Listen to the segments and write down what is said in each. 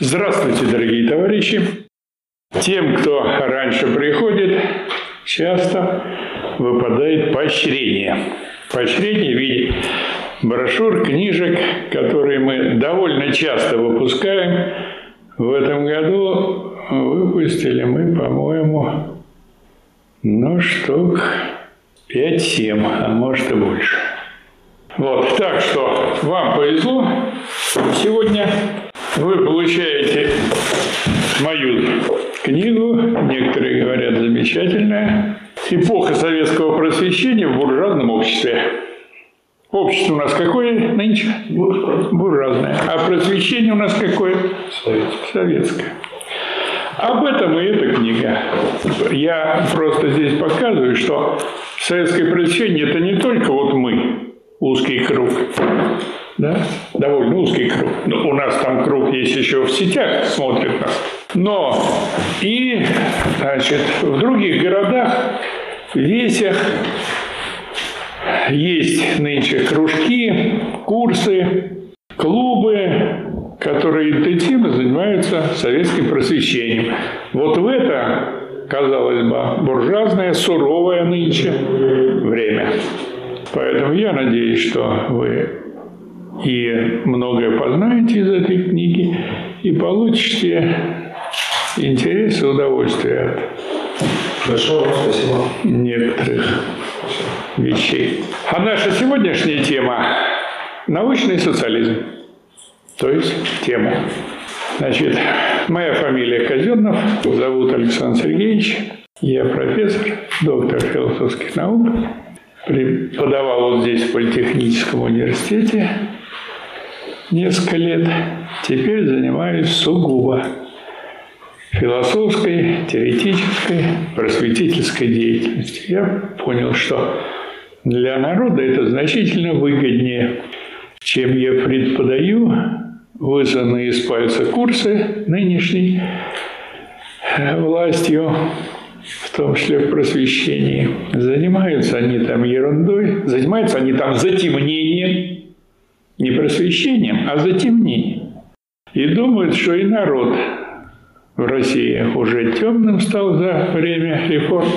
Здравствуйте, дорогие товарищи! Тем, кто раньше приходит, часто выпадает поощрение. Поощрение в виде брошюр, книжек, которые мы довольно часто выпускаем. В этом году выпустили мы, по-моему, ну, штук 5-7, а может и больше. Вот, так что вам повезло. Сегодня вы получаете мою книгу, некоторые говорят замечательная, «Эпоха советского просвещения в буржуазном обществе». Общество у нас какое нынче? Буржуазное. А просвещение у нас какое? Советское. Советское. Об этом и эта книга. Я просто здесь показываю, что советское просвещение – это не только вот мы, узкий круг, да? довольно узкий круг. Но у нас там круг есть еще в сетях, смотрят нас. Но и, значит, в других городах, весях есть нынче кружки, курсы, клубы, которые интенсивно занимаются советским просвещением. Вот в это, казалось бы, буржуазное, суровое нынче время. Поэтому я надеюсь, что вы и многое познаете из этой книги, и получите интерес и удовольствие от Большое спасибо. некоторых вещей. А наша сегодняшняя тема – научный социализм. То есть тема. Значит, моя фамилия Казенов, зовут Александр Сергеевич, я профессор, доктор философских наук, преподавал вот здесь в Политехническом университете, несколько лет. Теперь занимаюсь сугубо философской, теоретической, просветительской деятельностью. Я понял, что для народа это значительно выгоднее, чем я преподаю вызванные из пальца курсы нынешней э, властью, в том числе в просвещении. Занимаются они там ерундой, занимаются они там затемнением не просвещением, а затемнением. И думают, что и народ в России уже темным стал за время реформ,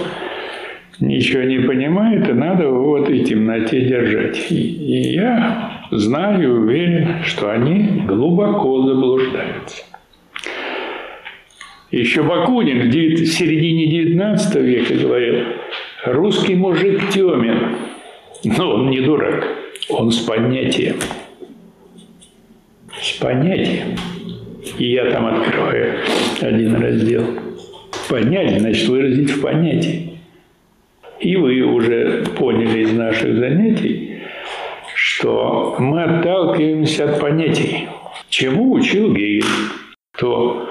ничего не понимает, и надо в этой темноте держать. И, и я знаю и уверен, что они глубоко заблуждаются. Еще Бакунин в середине XIX века говорил, русский мужик темен, но он не дурак, он с понятием с понятием. И я там открою один раздел. Понять значит выразить в понятии. И вы уже поняли из наших занятий, что мы отталкиваемся от понятий. Чему учил Гегель? Кто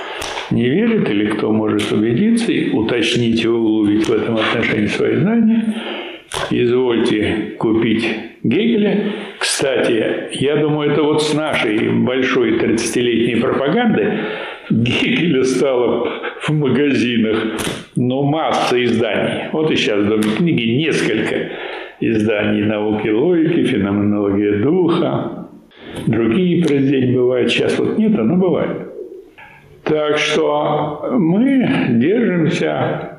не верит или кто может убедиться и уточнить и углубить в этом отношении свои знания, извольте купить Гегеля. Кстати, я думаю, это вот с нашей большой 30-летней пропаганды Гегеля стало в магазинах, ну, масса изданий. Вот и сейчас в Доме книги несколько изданий науки логики, феноменология духа. Другие произведения бывают. Сейчас вот нет, но бывает. Так что мы держимся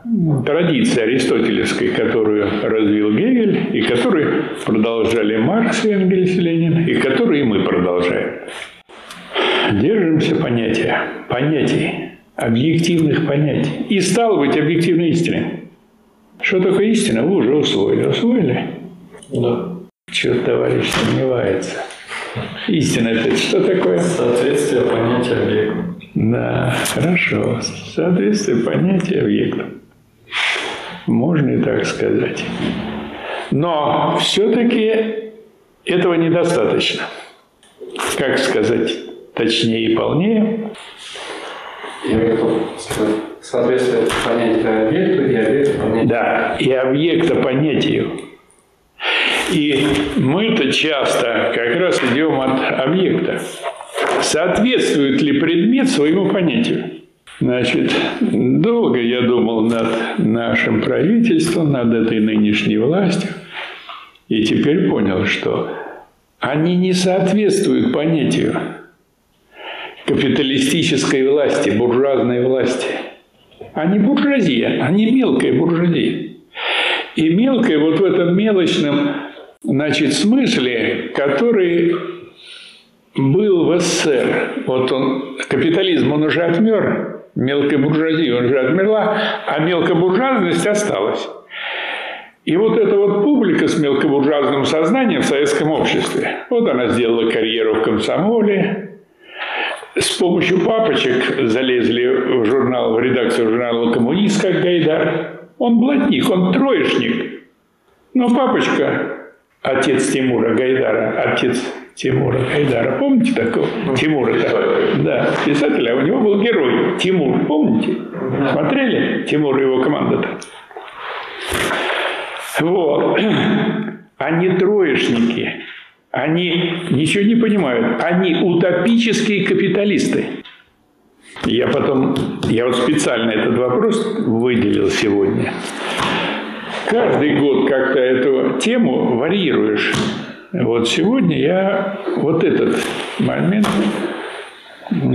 традиции аристотелевской, которую развил Гегель, и которую продолжали Маркс, Энгельс, Ленин, и которую мы продолжаем. Держимся понятия, понятий, объективных понятий. И стало быть объективной истиной. Что такое истина, вы уже усвоили. Усвоили? Да. Чего товарищ сомневается. Истина это что такое? Соответствие понятия объекта. Да, хорошо. Соответствие понятия объекта. Можно и так сказать. Но все-таки этого недостаточно. Как сказать точнее и полнее? Я готов сказать. Соответствие понятия объекту и объекта понятию. Да, и объекта понятию. И мы-то часто как раз идем от объекта. Соответствует ли предмет своему понятию? Значит, долго я думал над нашим правительством, над этой нынешней властью, и теперь понял, что они не соответствуют понятию. капиталистической власти, буржуазной власти. Они буржуазия, они мелкая буржуазия. И мелкая вот в этом мелочном значит, смысле, который был в СССР. Вот он, капитализм, он уже отмер, мелкая буржуазия уже отмерла, а мелкобуржуазность осталась. И вот эта вот публика с мелкобуржуазным сознанием в советском обществе, вот она сделала карьеру в комсомоле, с помощью папочек залезли в журнал, в редакцию журнала «Коммунист», как Гайдар. Он блатник, он троечник. Но папочка, отец Тимура Гайдара, отец Тимура Гайдара, помните такого? Ну, Тимура, писатель. да, писатель, а у него был герой Тимур, помните? Да. Смотрели Тимур и его команда-то? Вот. Они троечники. Они ничего не понимают. Они утопические капиталисты. Я потом, я вот специально этот вопрос выделил сегодня. Каждый год как-то эту тему варьируешь. Вот сегодня я вот этот момент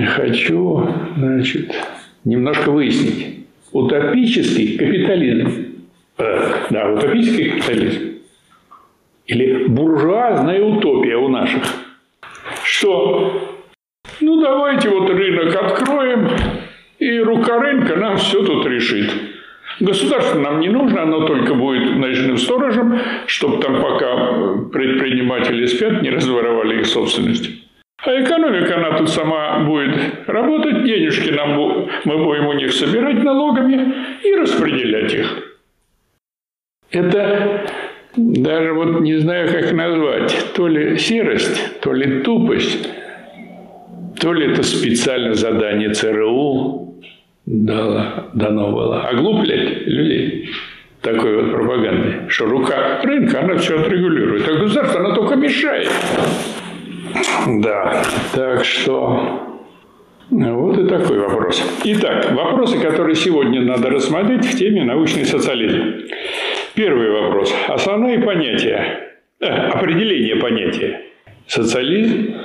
хочу, значит, немножко выяснить. Утопический капитализм. Э, да, утопический капитализм. Или буржуазная утопия у наших. Что ну, давайте вот рынок откроем, и рука рынка нам все тут решит. Государство нам не нужно, оно только будет ночным сторожем, чтобы там пока предприниматели спят, не разворовали их собственность. А экономика, она тут сама будет работать, денежки нам, мы будем у них собирать налогами и распределять их. Это даже вот не знаю, как назвать, то ли серость, то ли тупость, то ли это специально задание ЦРУ дало, дано было. Оглуплять людей такой вот пропаганды, что рука рынка, она все отрегулирует. А государство, она только мешает. Да, так что вот и такой вопрос. Итак, вопросы, которые сегодня надо рассмотреть в теме научный социализм. Первый вопрос. Основные понятия, э, определение понятия. Социализм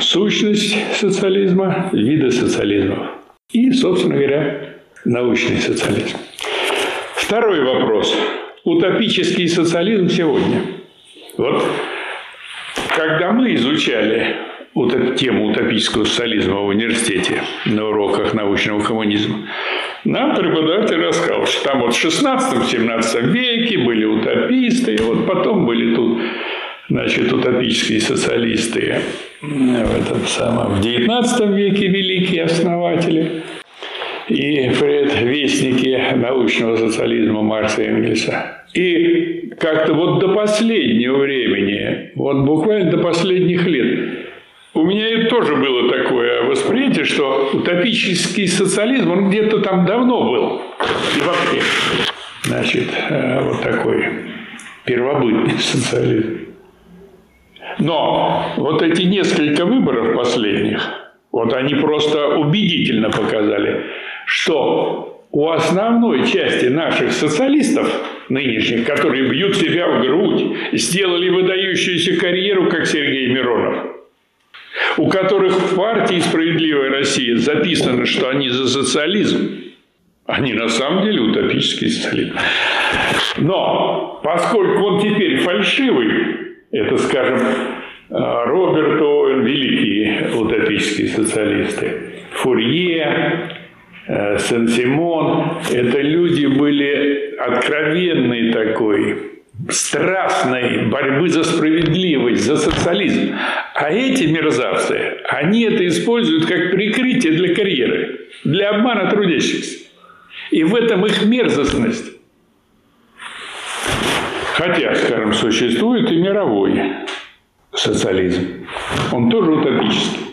сущность социализма, виды социализма и, собственно говоря, научный социализм. Второй вопрос. Утопический социализм сегодня. Вот когда мы изучали тему утопического социализма в университете на уроках научного коммунизма, нам преподаватель рассказал, что там вот в 16-17 веке были утописты, и вот потом были тут значит, утопические социалисты в этом самом, в XIX веке великие основатели и предвестники научного социализма Маркса и Энгельса. И как-то вот до последнего времени, вот буквально до последних лет, у меня и тоже было такое восприятие, что утопический социализм, он где-то там давно был. И вообще, значит, э, вот такой первобытный социализм. Но вот эти несколько выборов последних, вот они просто убедительно показали, что у основной части наших социалистов нынешних, которые бьют себя в грудь, сделали выдающуюся карьеру, как Сергей Миронов, у которых в партии «Справедливая Россия» записано, что они за социализм, они на самом деле утопический социализм. Но поскольку он теперь фальшивый, это, скажем, э, Роберт Оуэн, великие утопические социалисты, Фурье, э, Сен-Симон. Это люди были откровенной такой, страстной борьбы за справедливость, за социализм. А эти мерзавцы, они это используют как прикрытие для карьеры, для обмана трудящихся. И в этом их мерзостность. Хотя, скажем, существует и мировой социализм. Он тоже утопический.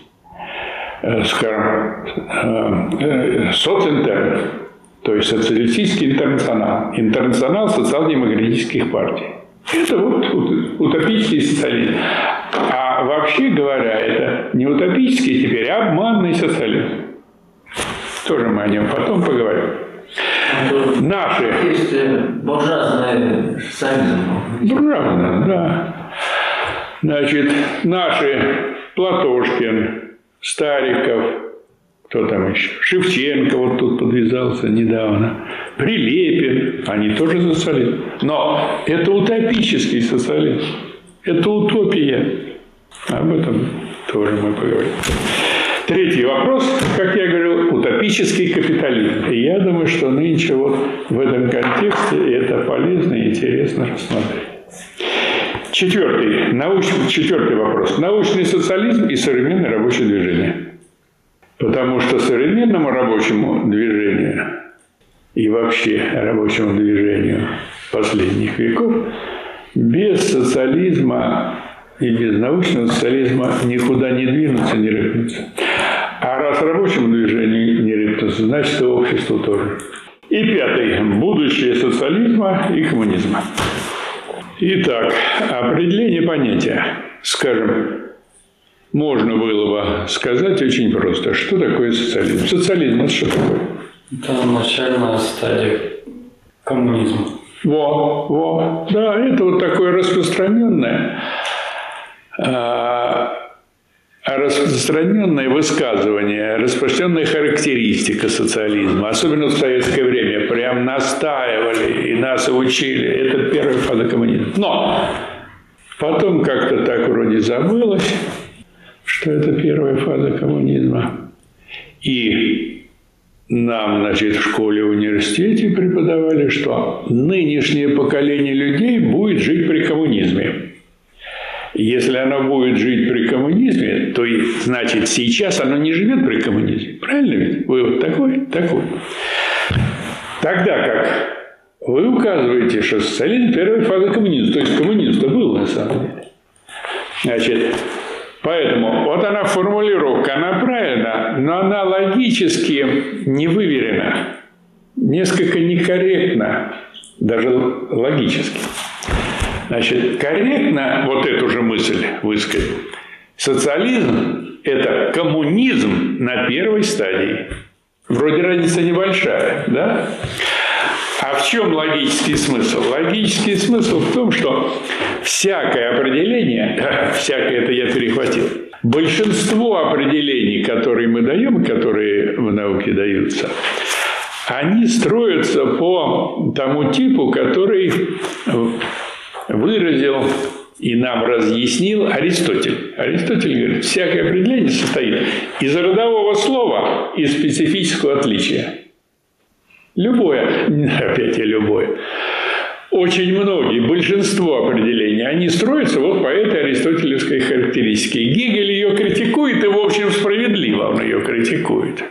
Э, скажем, э, э, социнтерн, то есть социалистический интернационал, интернационал социал-демократических партий. Это вот утопический социализм. А вообще говоря, это не утопический теперь, а обманный социализм. Тоже мы о нем потом поговорим. Наши. Есть э, буржуазный социализм. Буржуазный, да. Значит, наши Платошкин, Стариков, кто там еще? Шевченко вот тут подвязался недавно. Прилепин. Они тоже социалисты. Но это утопический социализм. Это утопия. Об этом тоже мы поговорим. Третий вопрос, как я говорил, утопический капитализм. И я думаю, что нынче вот в этом контексте это полезно и интересно рассмотреть. Четвертый, науч... Четвертый вопрос. Научный социализм и современное рабочее движение. Потому что современному рабочему движению и вообще рабочему движению последних веков без социализма и без научного социализма никуда не двинуться, не рыпнуться. А раз рабочему движению не рыпнуться, значит и обществу тоже. И пятый. Будущее социализма и коммунизма. Итак, определение понятия. Скажем, можно было бы сказать очень просто, что такое социализм. Социализм – это что такое? Это начальная стадия коммунизма. Во, во, да, это вот такое распространенное а, распространенное высказывание, распространенная характеристика социализма, особенно в советское время, прям настаивали и нас учили. Это первая фаза. Но потом как-то так вроде забылось, что это первая фаза коммунизма. И нам, значит, в школе, в университете преподавали, что нынешнее поколение людей будет жить при коммунизме. Если оно будет жить при коммунизме, то значит сейчас оно не живет при коммунизме. Правильно ведь? Вывод такой? Такой. Тогда как вы указываете, что социализм – первая фаза коммунизма. То есть коммунизм-то был на самом деле. Значит, поэтому вот она формулировка, она правильна, но она логически не выверена, несколько некорректна, даже логически. Значит, корректно вот эту же мысль высказать. Социализм – это коммунизм на первой стадии. Вроде разница небольшая, да? А в чем логический смысл? Логический смысл в том, что всякое определение, всякое это я перехватил, большинство определений, которые мы даем, которые в науке даются, они строятся по тому типу, который выразил и нам разъяснил Аристотель. Аристотель говорит, всякое определение состоит из родового слова и специфического отличия. Любое, опять я любое, очень многие, большинство определений, они строятся вот по этой аристотелевской характеристике. Гегель ее критикует, и, в общем, справедливо он ее критикует.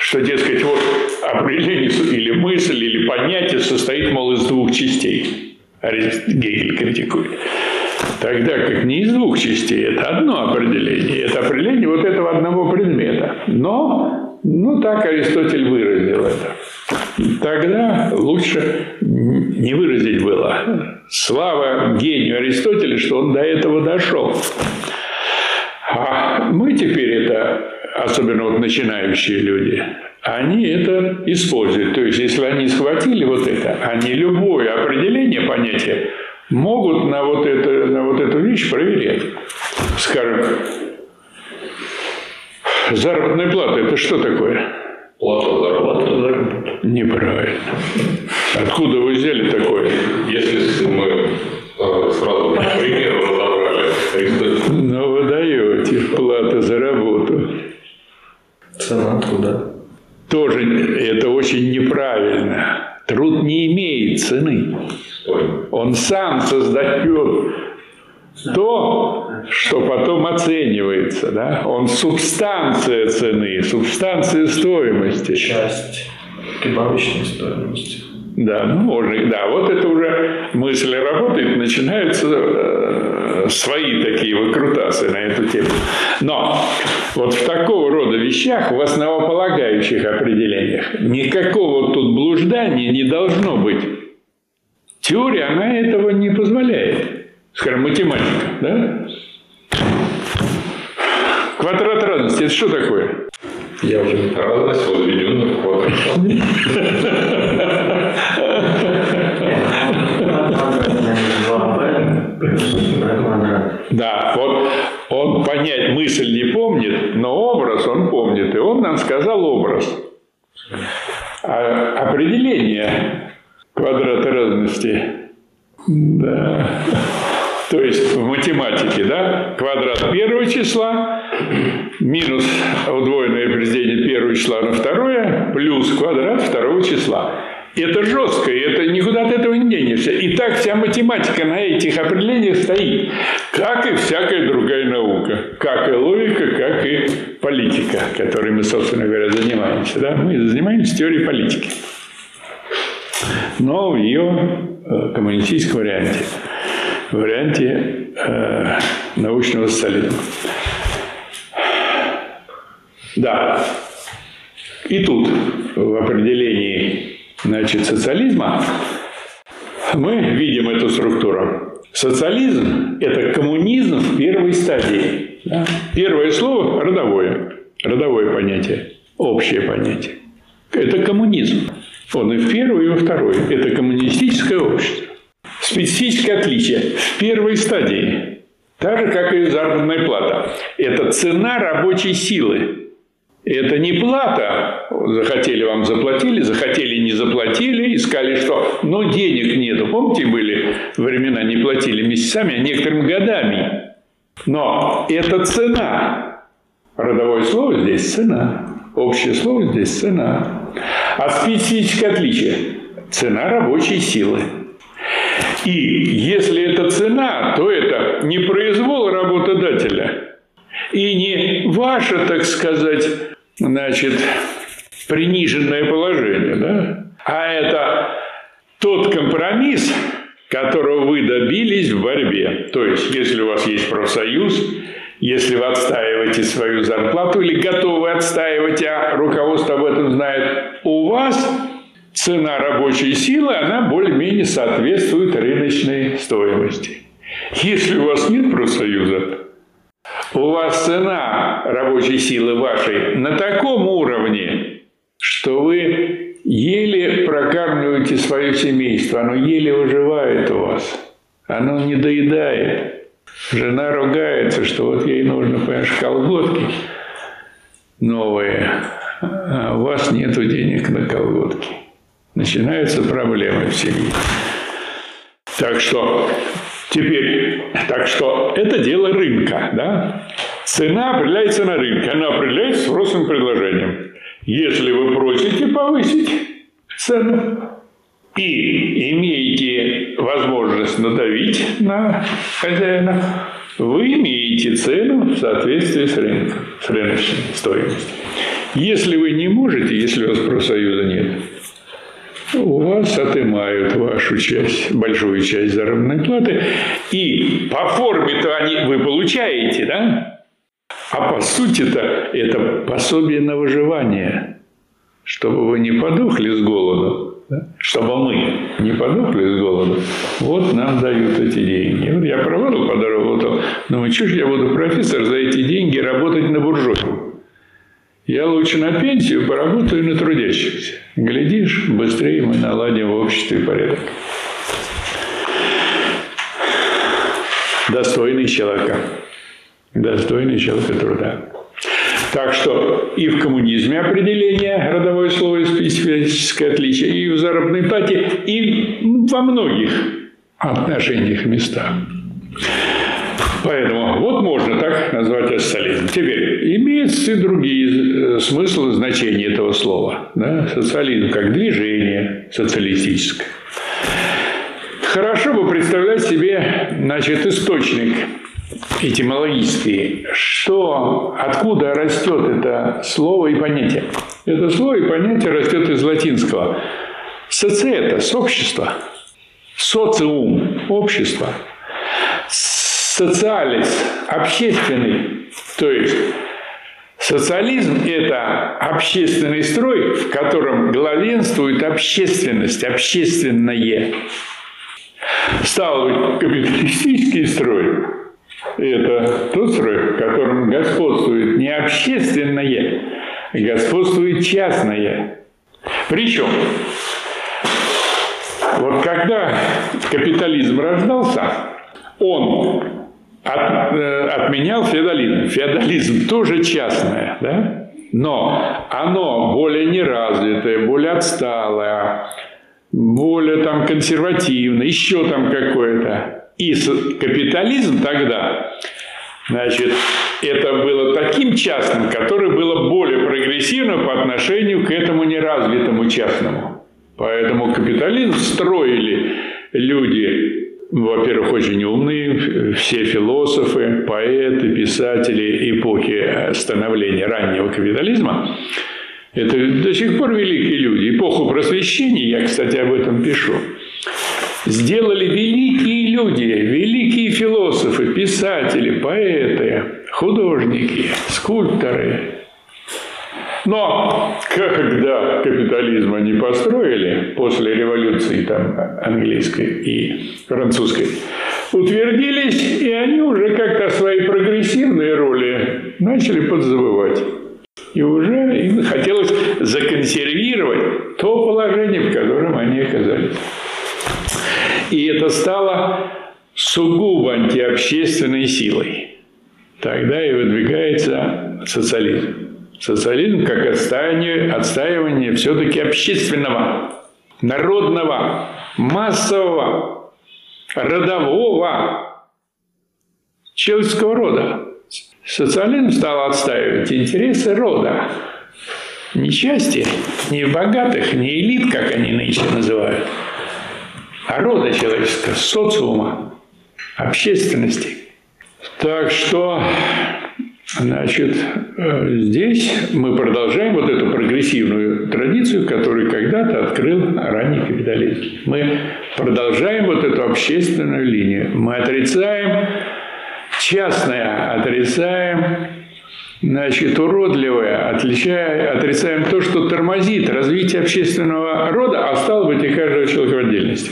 Что, дескать, вот определение или мысль, или понятие состоит, мол, из двух частей. Гегель критикует. Тогда как не из двух частей, это одно определение. Это определение вот этого одного предмета. Но, ну так Аристотель выразил это. Тогда лучше не выразить было. Слава гению Аристотеля, что он до этого дошел. А мы теперь особенно вот начинающие люди, они это используют. То есть, если они схватили вот это, они любое определение понятия могут на вот, это, на вот эту вещь проверять. Скажем, заработная плата – это что такое? Плата заработная. Неправильно. Откуда вы взяли такое? Если мы э, сразу по примеру разобрали. Ну, вы даете плата за работу. Цена труда тоже это очень неправильно. Труд не имеет цены. Он сам создает то, что потом оценивается. Да? Он субстанция цены, субстанция стоимости. Часть прибавочной стоимости. Да, ну можно, да, вот это уже мысль работает, начинаются э, свои такие выкрутасы на эту тему. Но вот в такого рода вещах, в основополагающих определениях, никакого тут блуждания не должно быть. Теория, она этого не позволяет. Скажем, математика, да? Квадрат разности, это что такое? Я уже не Разность возведенных квадратов. Да, вот он понять мысль не помнит, но образ он помнит, и он нам сказал образ. А определение квадрата разности, да, то есть в математике, да, квадрат первого числа минус удвоенное определение первого числа на второе плюс квадрат второго числа. Это жестко, и это никуда от этого не денешься. И так вся математика на этих определениях стоит, как и всякая другая наука, как и логика, как и политика, которой мы, собственно говоря, занимаемся. Да? Мы занимаемся теорией политики, но в ее э, коммунистическом варианте, варианте э, научного социализма. Да. И тут в определении значит, социализма, мы видим эту структуру. Социализм – это коммунизм в первой стадии. Да? Первое слово – родовое. Родовое понятие, общее понятие. Это коммунизм. Он и в первой, и во второй. Это коммунистическое общество. Специфическое отличие. В первой стадии, так же, как и заработная плата, это цена рабочей силы. Это не плата. Захотели вам заплатили, захотели не заплатили, искали что. Но денег нету. Помните, были времена, не платили месяцами, а некоторыми годами. Но это цена. Родовое слово здесь цена. Общее слово здесь цена. А специфическое отличие – цена рабочей силы. И если это цена, то это не произвол работодателя и не ваше, так сказать, значит, приниженное положение, да? А это тот компромисс, которого вы добились в борьбе. То есть, если у вас есть профсоюз, если вы отстаиваете свою зарплату или готовы отстаивать, а руководство об этом знает, у вас цена рабочей силы, она более-менее соответствует рыночной стоимости. Если у вас нет профсоюза, у вас цена рабочей силы вашей на таком уровне, что вы еле прокармливаете свое семейство, оно еле выживает у вас, оно не доедает. Жена ругается, что вот ей нужно, понимаешь, колготки новые, а у вас нет денег на колготки. Начинаются проблемы в семье. Так что Теперь, так что это дело рынка, да? Цена определяется на рынке, она определяется спросом и предложением. Если вы просите повысить цену и имеете возможность надавить на хозяина, вы имеете цену в соответствии с рынком, с рыночной стоимостью. Если вы не можете, если у вас профсоюза нет, у вас отымают вашу часть, большую часть заработной платы, и по форме-то они, вы получаете, да? А по сути-то это пособие на выживание, чтобы вы не подохли с голоду, да? чтобы мы не подохли с голоду. Вот нам дают эти деньги. Вот я проводил по дорогу, думаю, что же я буду профессор за эти деньги работать на буржуйку? Я лучше на пенсию поработаю на трудящихся. Глядишь, быстрее мы наладим в обществе порядок. Достойный человека. Достойный человека труда. Так что и в коммунизме определение родовое слово и специфическое отличие, и в заработной плате, и во многих отношениях местах. Поэтому вот можно так назвать социализм. Теперь, имеются и другие э, смыслы значения этого слова. Да? Социализм как движение социалистическое. Хорошо бы представлять себе значит, источник этимологический, что, откуда растет это слово и понятие. Это слово и понятие растет из латинского. Социета – сообщество, социум – общество – социалис – общественный. То есть социализм – это общественный строй, в котором главенствует общественность, общественное. Стал капиталистический строй – это тот строй, в котором господствует не общественное, а господствует частное. Причем, вот когда капитализм рождался, он от, э, отменял феодализм. Феодализм тоже частное, да? но оно более неразвитое, более отсталое, более там консервативное, еще там какое-то. И капитализм тогда, значит, это было таким частным, которое было более прогрессивным по отношению к этому неразвитому частному. Поэтому капитализм строили люди, во-первых, очень умные, все философы, поэты, писатели эпохи становления раннего капитализма. Это до сих пор великие люди. Эпоху просвещения, я, кстати, об этом пишу, сделали великие люди, великие философы, писатели, поэты, художники, скульпторы, но когда капитализм они построили после революции там, английской и французской, утвердились, и они уже как-то свои прогрессивные роли начали подзабывать. И уже им хотелось законсервировать то положение, в котором они оказались. И это стало сугубо антиобщественной силой. Тогда и выдвигается социализм. Социализм как отстаивание, отстаивание все-таки общественного, народного, массового, родового, человеческого рода. Социализм стал отстаивать интересы рода. Не части, не богатых, не элит, как они нынче называют, а рода человеческого, социума, общественности. Так что Значит, э, здесь мы продолжаем вот эту прогрессивную традицию, которую когда-то открыл ранний капитализм. Мы продолжаем вот эту общественную линию. Мы отрицаем частное, отрицаем значит, уродливое, отличая, отрицаем то, что тормозит развитие общественного рода, а стало быть и каждого человека в отдельности.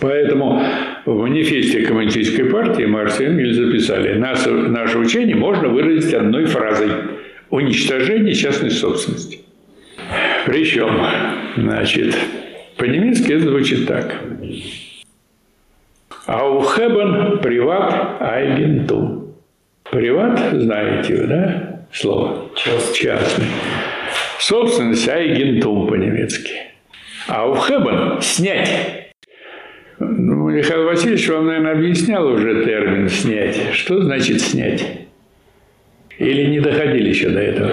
Поэтому в манифесте Коммунистической партии Маркс и Энгельс записали, наше, наше учение можно выразить одной фразой – уничтожение частной собственности. Причем, значит, по-немецки это звучит так. Аухебен приват айгентум. Приват, знаете вы, да, слово? Частный. Собственность айгентум по-немецки. Аухебен – снять. Ну, Михаил Васильевич вам, наверное, объяснял уже термин «снять». Что значит «снять»? Или не доходили еще до этого?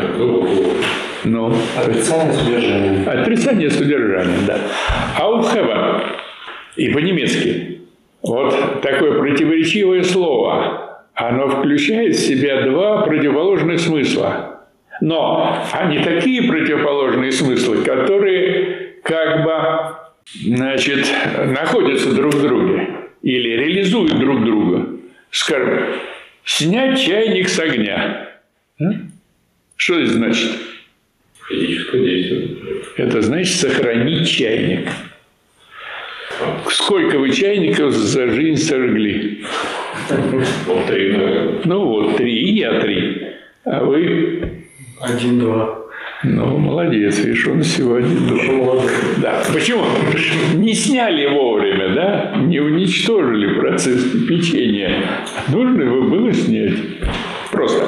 Ну, Отрицание содержания. Отрицание содержания, да. Aufheben. И по-немецки. Вот такое противоречивое слово. Оно включает в себя два противоположных смысла. Но они такие противоположные смыслы, которые как бы значит, находятся друг в друге или реализуют друг друга. Скажем, снять чайник с огня. А? Что это значит? Физическое действие. Это значит сохранить чайник. Сколько вы чайников за жизнь сожгли? Ну вот, три, и я три. А вы? Один-два. Ну, молодец, видишь, он сегодня думал. Да. Почему? Не сняли вовремя, да? Не уничтожили процесс кипячения. Нужно его было снять. Просто.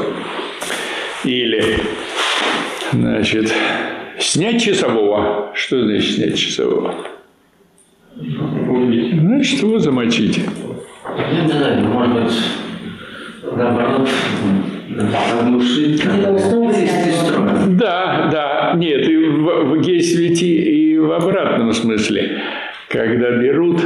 Или, значит, снять часового. Что значит снять часового? Значит, его замочить. Не знаю, может быть, наоборот, оглушить, вывести из строя. Да, да, нет, и в, есть ведь и, и в обратном смысле, когда берут,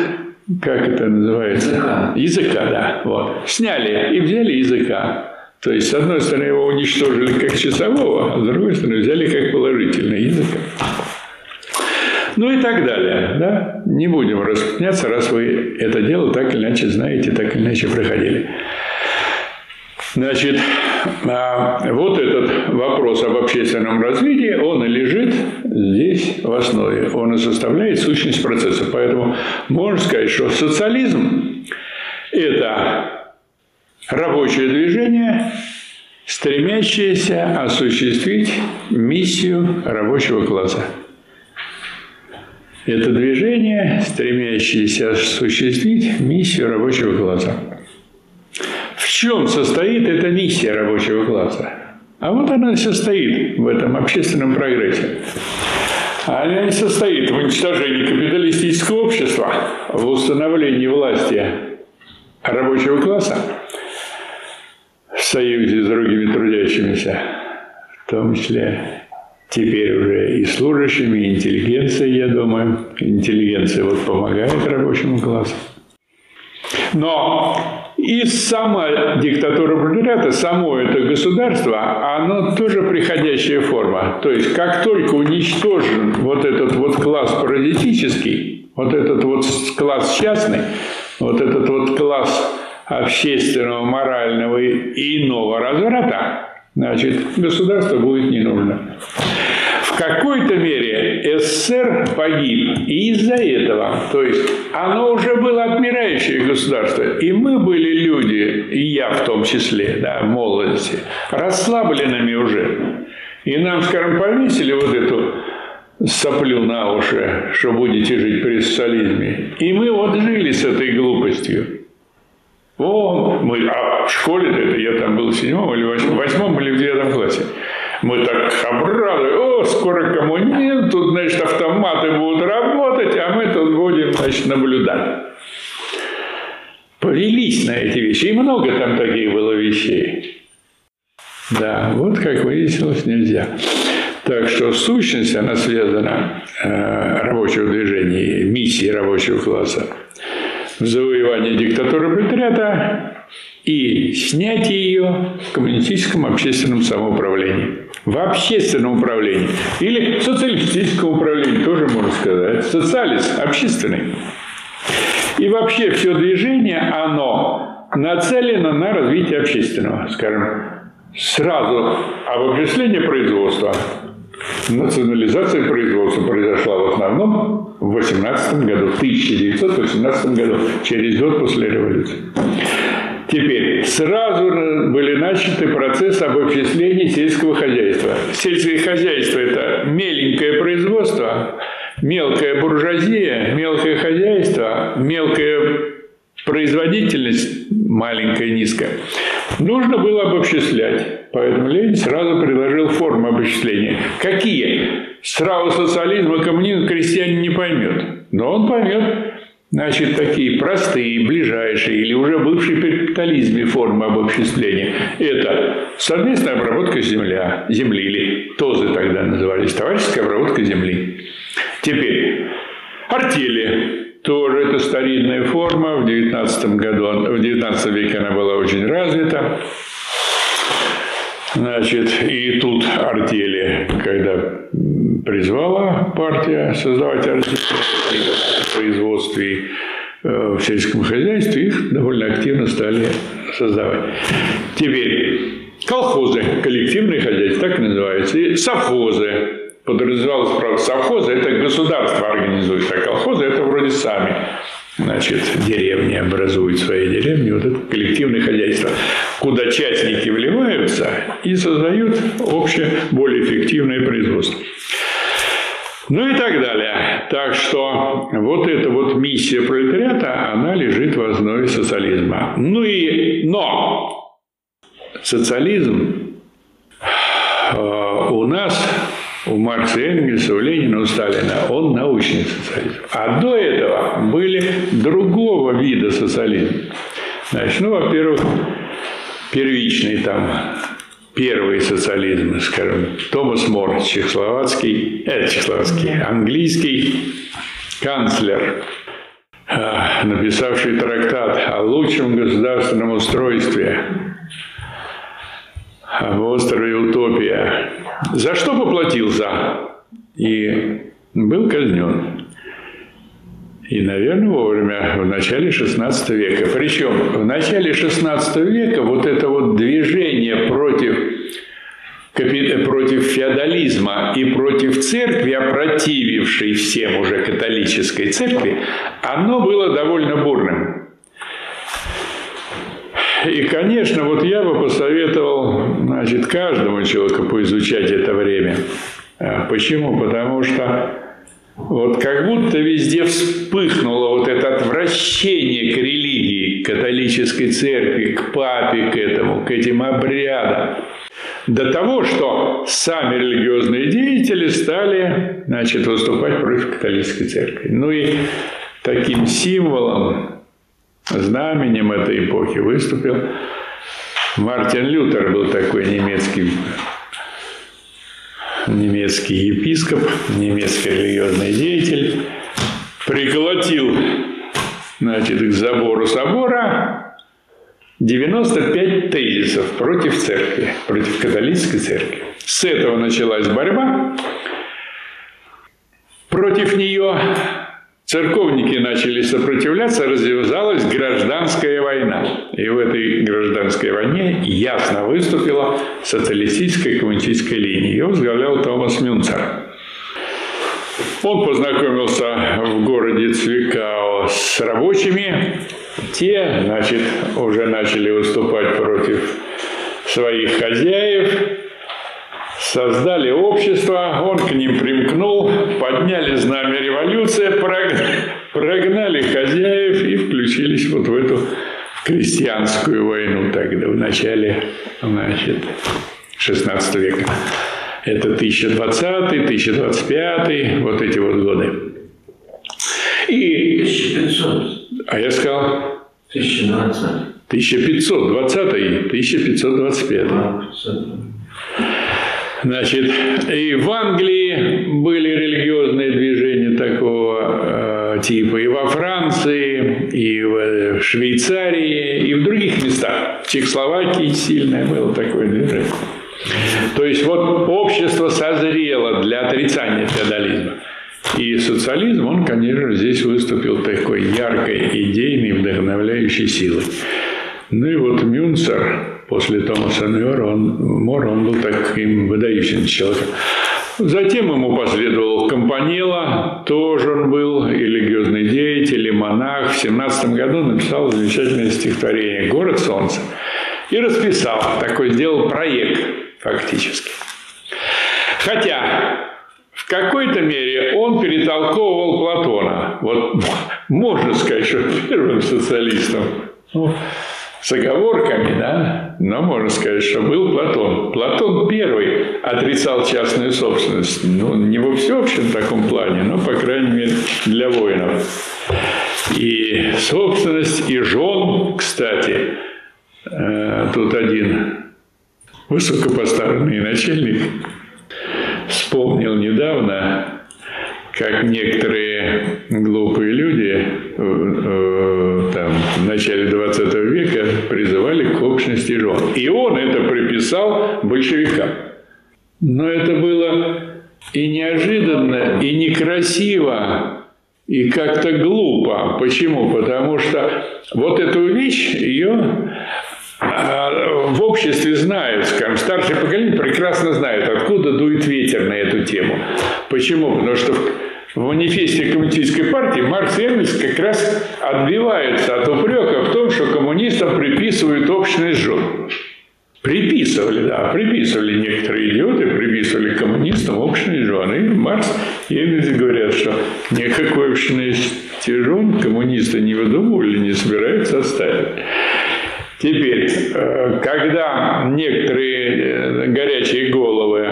как это называется? Языка. Языка, да, вот. Сняли и взяли языка. То есть, с одной стороны, его уничтожили как часового, а с другой стороны, взяли как положительный языка. Ну и так далее, да? Не будем распространяться, раз вы это дело так или иначе знаете, так или иначе проходили. Значит, а, вот этот вопрос об общественном развитии, он и лежит здесь в основе. Он и составляет сущность процесса. Поэтому можно сказать, что социализм – это рабочее движение, стремящееся осуществить миссию рабочего класса. Это движение, стремящееся осуществить миссию рабочего класса. Чем состоит эта миссия рабочего класса? А вот она состоит в этом общественном прогрессе. Она состоит в уничтожении капиталистического общества, в установлении власти рабочего класса в союзе с другими трудящимися, в том числе теперь уже и служащими, и интеллигенцией, я думаю. Интеллигенция вот помогает рабочему классу. Но и сама диктатура пролетариата, само это государство, оно тоже приходящая форма. То есть, как только уничтожен вот этот вот класс паразитический, вот этот вот класс частный, вот этот вот класс общественного, морального и иного разврата, значит, государство будет не нужно. В какой-то мере СССР погиб и из-за этого. То есть оно уже было отмирающее государство. И мы были люди, и я в том числе, да, молодости, расслабленными уже. И нам, скажем, повесили вот эту соплю на уши, что будете жить при социализме. И мы вот жили с этой глупостью. О, мы, а в школе это я там был в седьмом или восьмом, восьмом или в девятом классе. Мы так обрадовали, о, скоро коммунизм, тут, значит, автоматы будут работать, а мы тут будем, значит, наблюдать. Повелись на эти вещи. И много там таких было вещей. Да, вот как выяснилось, нельзя. Так что сущность, она связана э, рабочего движения, миссии рабочего класса в завоевании диктатуры пролетариата и снятие ее в коммунистическом общественном самоуправлении. В общественном управлении. Или социалистическом управлении, тоже можно сказать. Социалист общественный. И вообще все движение, оно нацелено на развитие общественного, скажем, сразу обобщение производства, Национализация производства произошла в основном в 18 году, 1918 году, через год после революции. Теперь, сразу были начаты процесс обобществления сельского хозяйства. Сельское хозяйство – это меленькое производство, мелкая буржуазия, мелкое хозяйство, мелкая производительность, маленькая, низкая. Нужно было обобществлять. Поэтому Ленин сразу предложил формы обобществления. Какие? Сразу социализм и коммунизм крестьянин не поймет. Но он поймет Значит, такие простые, ближайшие или уже бывшие при капитализме формы обобществления. Это совместная обработка земля, земли, или ТОЗы тогда назывались, товарищеская обработка земли. Теперь, артели. Тоже это старинная форма. В 19 году, в 19 веке она была очень развита. Значит, и тут артели, когда призвала партия создавать артели в производстве э, в сельском хозяйстве, их довольно активно стали создавать. Теперь колхозы, коллективные хозяйства, так и называются, и совхозы. Подразумевалось, правда, совхозы – это государство организует, а колхозы – это вроде сами значит, деревни образуют свои деревни, вот это коллективное хозяйство, куда частники вливаются и создают общее, более эффективное производство. Ну и так далее. Так что вот эта вот миссия пролетариата, она лежит в основе социализма. Ну и, но социализм э, у нас у Маркса Энгельса, у Ленина, у Сталина, он научный социализм. А до этого были другого вида социализм. Значит, ну, во-первых, первичный там, первый социализм, скажем, Томас Мор, чехословацкий, э, чехословацкий, английский канцлер, э, написавший трактат о лучшем государственном устройстве в острове Утопия. За что поплатился? И был казнен. И, наверное, вовремя, в начале XVI века. Причем в начале XVI века вот это вот движение против, против феодализма и против церкви, опротивившей всем уже католической церкви, оно было довольно бурным. И, конечно, вот я бы посоветовал значит, каждому человеку поизучать это время. А, почему? Потому что вот как будто везде вспыхнуло вот это отвращение к религии, к католической церкви, к папе, к этому, к этим обрядам. До того, что сами религиозные деятели стали значит, выступать против католической церкви. Ну и таким символом, знаменем этой эпохи выступил Мартин Лютер, был такой немецкий немецкий епископ, немецкий религиозный деятель, приколотил значит, к забору собора 95 тезисов против церкви, против католической церкви. С этого началась борьба. Против нее церковники начали сопротивляться, развязалась гражданская война. И в этой гражданской войне ясно выступила социалистическая коммунистическая линия. Ее возглавлял Томас Мюнцер. Он познакомился в городе Цвикао с рабочими. Те, значит, уже начали выступать против своих хозяев, создали общество, он к ним примкнул, подняли знамя революции, прогнали хозяев и включились вот в эту крестьянскую войну тогда, в начале, значит, 16 века. Это 1020, 1025, вот эти вот годы. И... 1500. А я сказал? 1020. 1520 1525. Значит, и в Англии были религиозные движения такого э, типа, и во Франции, и в Швейцарии, и в других местах. В Чехословакии сильное было такое движение. То есть вот общество созрело для отрицания феодализма. И социализм, он, конечно, здесь выступил такой яркой, идейной, вдохновляющей силой. Ну и вот Мюнцер после Томаса Мора, он, Мора, он был таким выдающимся человеком. Затем ему последовал Компанила, тоже он был религиозный деятель, и монах. В 17 году написал замечательное стихотворение «Город солнца» и расписал, такой сделал проект фактически. Хотя в какой-то мере он перетолковывал Платона. Вот можно сказать, что первым социалистом, ну, с оговорками, да, но можно сказать, что был Платон. Платон первый отрицал частную собственность. Ну, не во всеобщем таком плане, но, по крайней мере, для воинов. И собственность, и жен, кстати, э, тут один высокопоставленный начальник вспомнил недавно, как некоторые глупые люди э, э, там, в начале 20 века призывали к общности жен. И он это приписал большевикам. Но это было и неожиданно, и некрасиво, и как-то глупо. Почему? Потому что вот эту вещь, ее в обществе знают, скажем, старшее поколение прекрасно знают, откуда дует ветер на эту тему. Почему? Потому что в манифесте коммунистической партии Маркс и Энгельс как раз отбиваются от упрека в том, что коммунистам приписывают общность жен. Приписывали, да, приписывали некоторые идиоты, приписывали коммунистам общность жен. И Маркс и Энгельс говорят, что никакой общности жен коммунисты не выдумывали, не собираются оставить. Теперь, э, когда некоторые э, горячие головы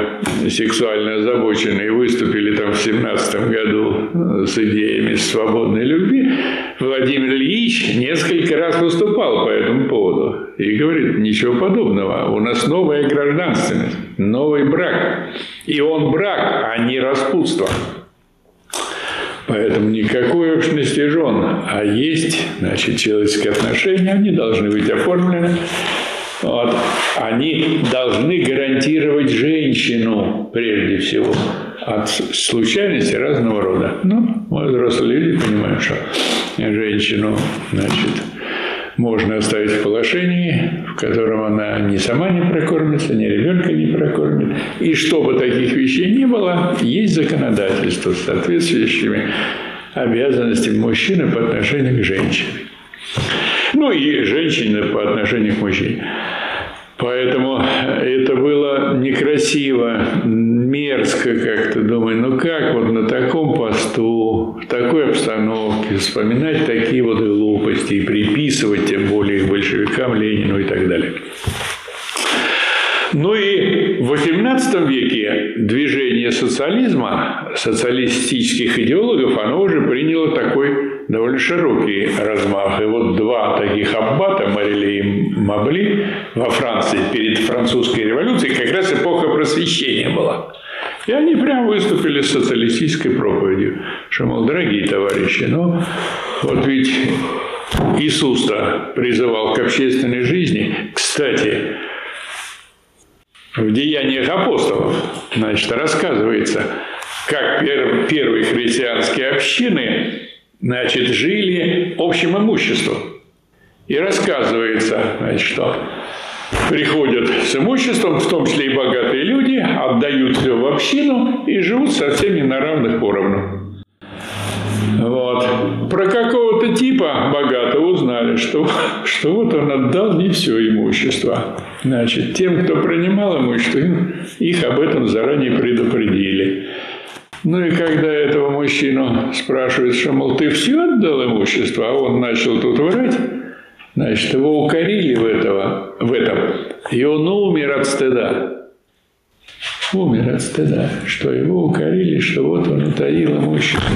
сексуально озабоченные выступили там в 17 году э, с идеями свободной любви, Владимир Ильич несколько раз выступал по этому поводу и говорит, ничего подобного, у нас новая гражданственность, новый брак. И он брак, а не распутство. Поэтому никакой общности жен, а есть, значит, человеческие отношения, они должны быть оформлены. Вот. Они должны гарантировать женщину, прежде всего, от случайностей разного рода. Ну, мы взрослые люди понимаем, что женщину, значит, можно оставить в положении, в котором она ни сама не прокормится, ни ребенка не прокормит. И чтобы таких вещей не было, есть законодательство с соответствующими обязанностями мужчины по отношению к женщине. Ну и женщины по отношению к мужчине. Поэтому это было некрасиво, мерзко как-то. Думаю, ну как вот на таком посту, в такой обстановке вспоминать такие вот глупости и приписывать, тем более большевикам, Ленину и так далее. Ну и в XVIII веке движение социализма, социалистических идеологов, оно уже приняло такой довольно широкий размах. И вот два таких аббата, Марили и Мабли, во Франции перед французской революцией, как раз эпоха просвещения была. И они прям выступили с социалистической проповедью, что, мол, дорогие товарищи, ну, вот ведь Иисус-то призывал к общественной жизни. Кстати, в Деяниях апостолов, значит, рассказывается, как первые христианские общины, значит, жили общим имуществом. И рассказывается, значит, что приходят с имуществом, в том числе и богатые люди, отдают все в общину и живут со всеми на равных поровну. Вот. Про какого-то типа богатого узнали, что, что вот он отдал не все имущество. Значит, тем, кто принимал имущество, им, их об этом заранее предупредили. Ну и когда этого мужчину спрашивают, что, мол, ты все отдал имущество, а он начал тут врать, значит, его укорили в, этого, в этом, и он умер от стыда. Умер от стыда, что его укорили, что вот он утаил имущество.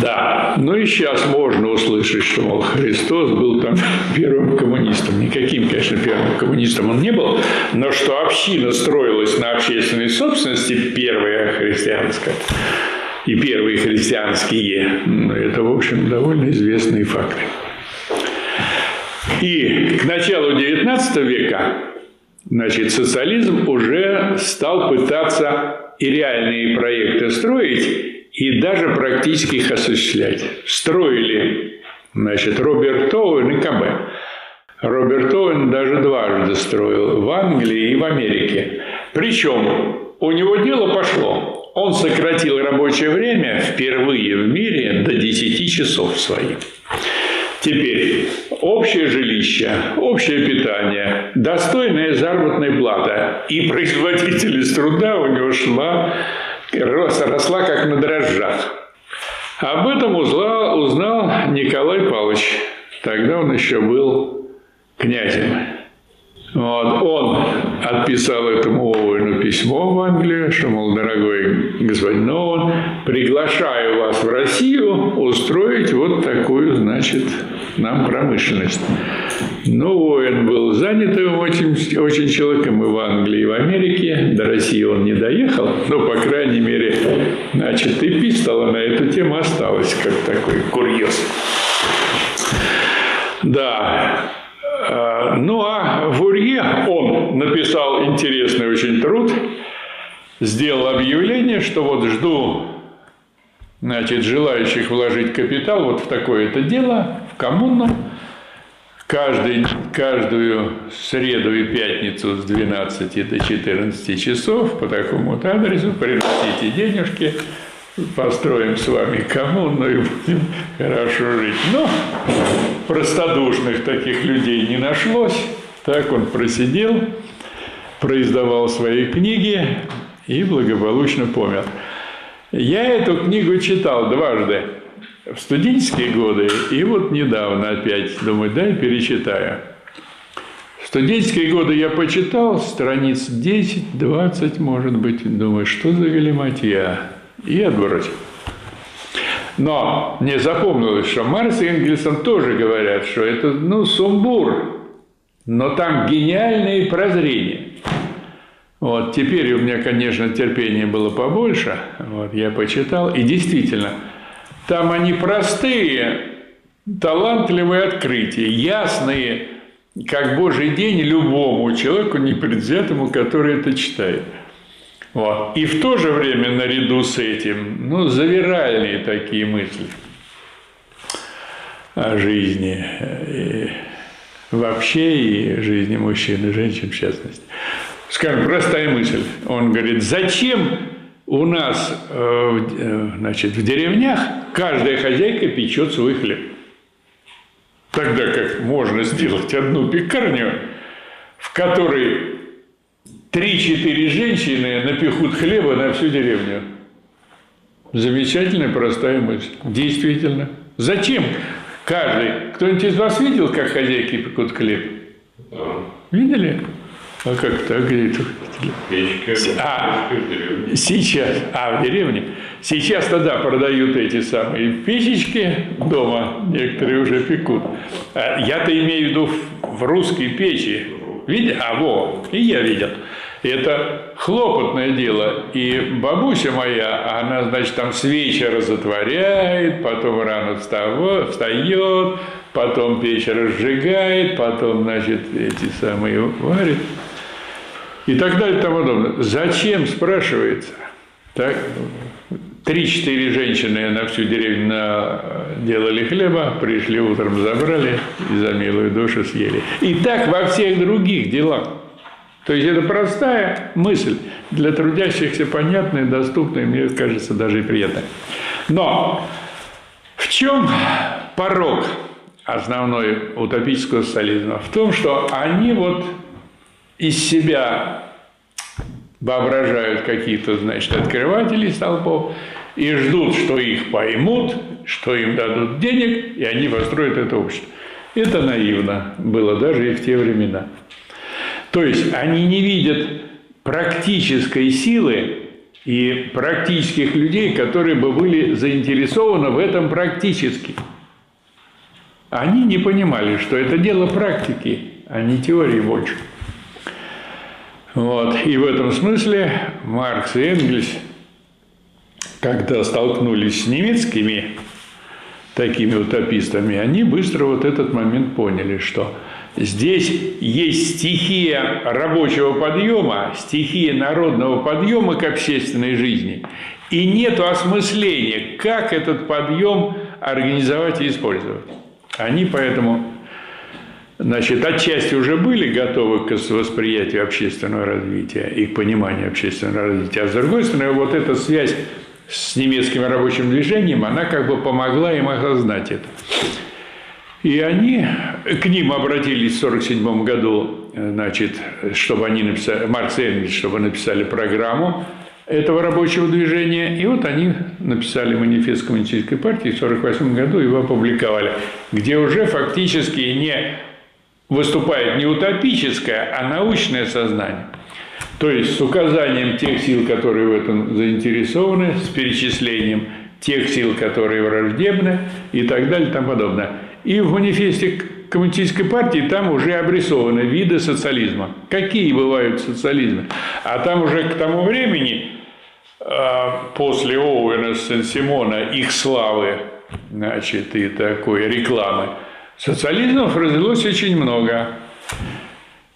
Да, ну и сейчас можно услышать, что, мол, Христос был там первым коммунистом. Никаким, конечно, первым коммунистом он не был, но что община строилась на общественной собственности, первая христианская, и первые христианские, ну, это, в общем, довольно известные факты. И к началу XIX века значит, социализм уже стал пытаться и реальные проекты строить, и даже практически их осуществлять. Строили, значит, Роберт Оуэн и КБ. Роберт Оуэн даже дважды строил в Англии и в Америке. Причем у него дело пошло. Он сократил рабочее время впервые в мире до 10 часов своих. Теперь общее жилище, общее питание, достойная заработная плата. И производительность труда у него шла росла, росла как на дрожжах. Об этом узнал, узнал Николай Павлович. Тогда он еще был князем. Вот, он отписал этому Оуэну письмо в Англию, что, мол, дорогой господин Оуэн, приглашаю вас в Россию устроить вот такую, значит, нам промышленность. Но Оуэн был занятым очень, очень человеком и в Англии, и в Америке. До России он не доехал, но, по крайней мере, значит, эпистола на эту тему осталась, как такой курьез. Да, ну а Фурье, он написал интересный очень труд, сделал объявление, что вот жду значит, желающих вложить капитал вот в такое-то дело, в коммуну, каждый, каждую среду и пятницу с 12 до 14 часов по такому-то адресу приносите денежки, построим с вами коммуну и будем хорошо жить. Но простодушных таких людей не нашлось. Так он просидел, произдавал свои книги и благополучно помер. Я эту книгу читал дважды в студенческие годы и вот недавно опять думаю, дай перечитаю. В студенческие годы я почитал страниц 10-20, может быть, думаю, что за галиматья и отбросил. Но мне запомнилось, что Марс и Энгельсон тоже говорят, что это, ну, сумбур, но там гениальные прозрения. Вот, теперь у меня, конечно, терпения было побольше, вот, я почитал, и действительно, там они простые, талантливые открытия, ясные, как Божий день любому человеку непредвзятому, который это читает. Вот. И в то же время наряду с этим, ну, завиральные такие мысли о жизни и вообще и жизни мужчин и женщин в частности. Скажем, простая мысль. Он говорит, зачем у нас э, э, значит, в деревнях каждая хозяйка печет свой хлеб? Тогда как можно сделать одну пекарню, в которой Три-четыре женщины напихут хлеба на всю деревню. Замечательная, простая мысль. Действительно. Зачем Каждый. Кто-нибудь из вас видел, как хозяйки пекут хлеб? Да. Видели? А как так? Печки. А. Сейчас, а в деревне, сейчас тогда продают эти самые печечки дома, некоторые уже пекут. А Я-то имею в виду в русской печи. Видите? А, во, и я видел. Это хлопотное дело. И бабуся моя, она, значит, там с вечера затворяет, потом рано встает, потом печь разжигает, потом, значит, эти самые варит и так далее и тому подобное. Зачем, спрашивается? Так, три-четыре женщины на всю деревню делали хлеба, пришли утром, забрали и за милую душу съели. И так во всех других делах. То есть это простая мысль, для трудящихся понятная, доступная, мне кажется, даже и приятная. Но в чем порог основной утопического социализма? В том, что они вот из себя воображают какие-то, значит, открыватели столпов и ждут, что их поймут, что им дадут денег, и они построят это общество. Это наивно было даже и в те времена. То есть они не видят практической силы и практических людей, которые бы были заинтересованы в этом практически. Они не понимали, что это дело практики, а не теории больше. Вот. И в этом смысле Маркс и Энгельс, когда столкнулись с немецкими такими утопистами, они быстро вот этот момент поняли, что здесь есть стихия рабочего подъема, стихия народного подъема к общественной жизни, и нет осмысления, как этот подъем организовать и использовать. Они поэтому Значит, отчасти уже были готовы к восприятию общественного развития и к пониманию общественного развития. А с другой стороны, вот эта связь с немецким рабочим движением, она как бы помогла им осознать это. И они к ним обратились в 1947 году, значит, чтобы они написали, Маркс и Энгельс, чтобы написали программу этого рабочего движения. И вот они написали манифест коммунистической партии в 1948 году, его опубликовали, где уже фактически не выступает не утопическое, а научное сознание. То есть с указанием тех сил, которые в этом заинтересованы, с перечислением тех сил, которые враждебны и так далее и тому подобное. И в манифесте коммунистической партии там уже обрисованы виды социализма. Какие бывают социализмы? А там уже к тому времени, а, после Оуэна, Сен-Симона, их славы, значит, и такой рекламы, социализмов развелось очень много.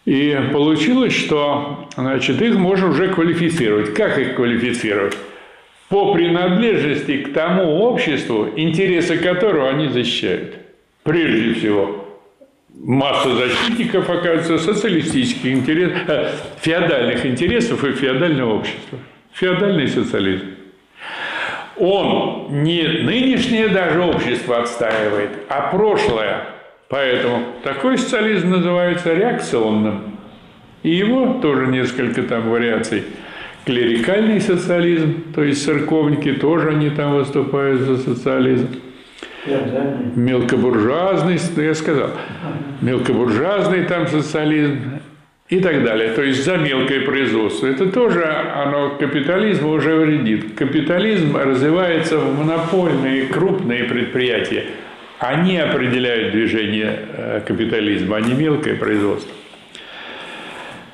И получилось, что значит, их можно уже квалифицировать. Как их квалифицировать? По принадлежности к тому обществу, интересы которого они защищают. Прежде всего, масса защитников, оказывается, социалистических интересов, э, феодальных интересов и феодального общества. Феодальный социализм. Он не нынешнее даже общество отстаивает, а прошлое. Поэтому такой социализм называется реакционным. И его тоже несколько там вариаций. Клерикальный социализм, то есть церковники тоже они там выступают за социализм. Мелкобуржуазный, ну, я сказал, мелкобуржуазный там социализм и так далее. То есть за мелкое производство. Это тоже, оно капитализму уже вредит. Капитализм развивается в монопольные крупные предприятия. Они определяют движение э, капитализма, а не мелкое производство.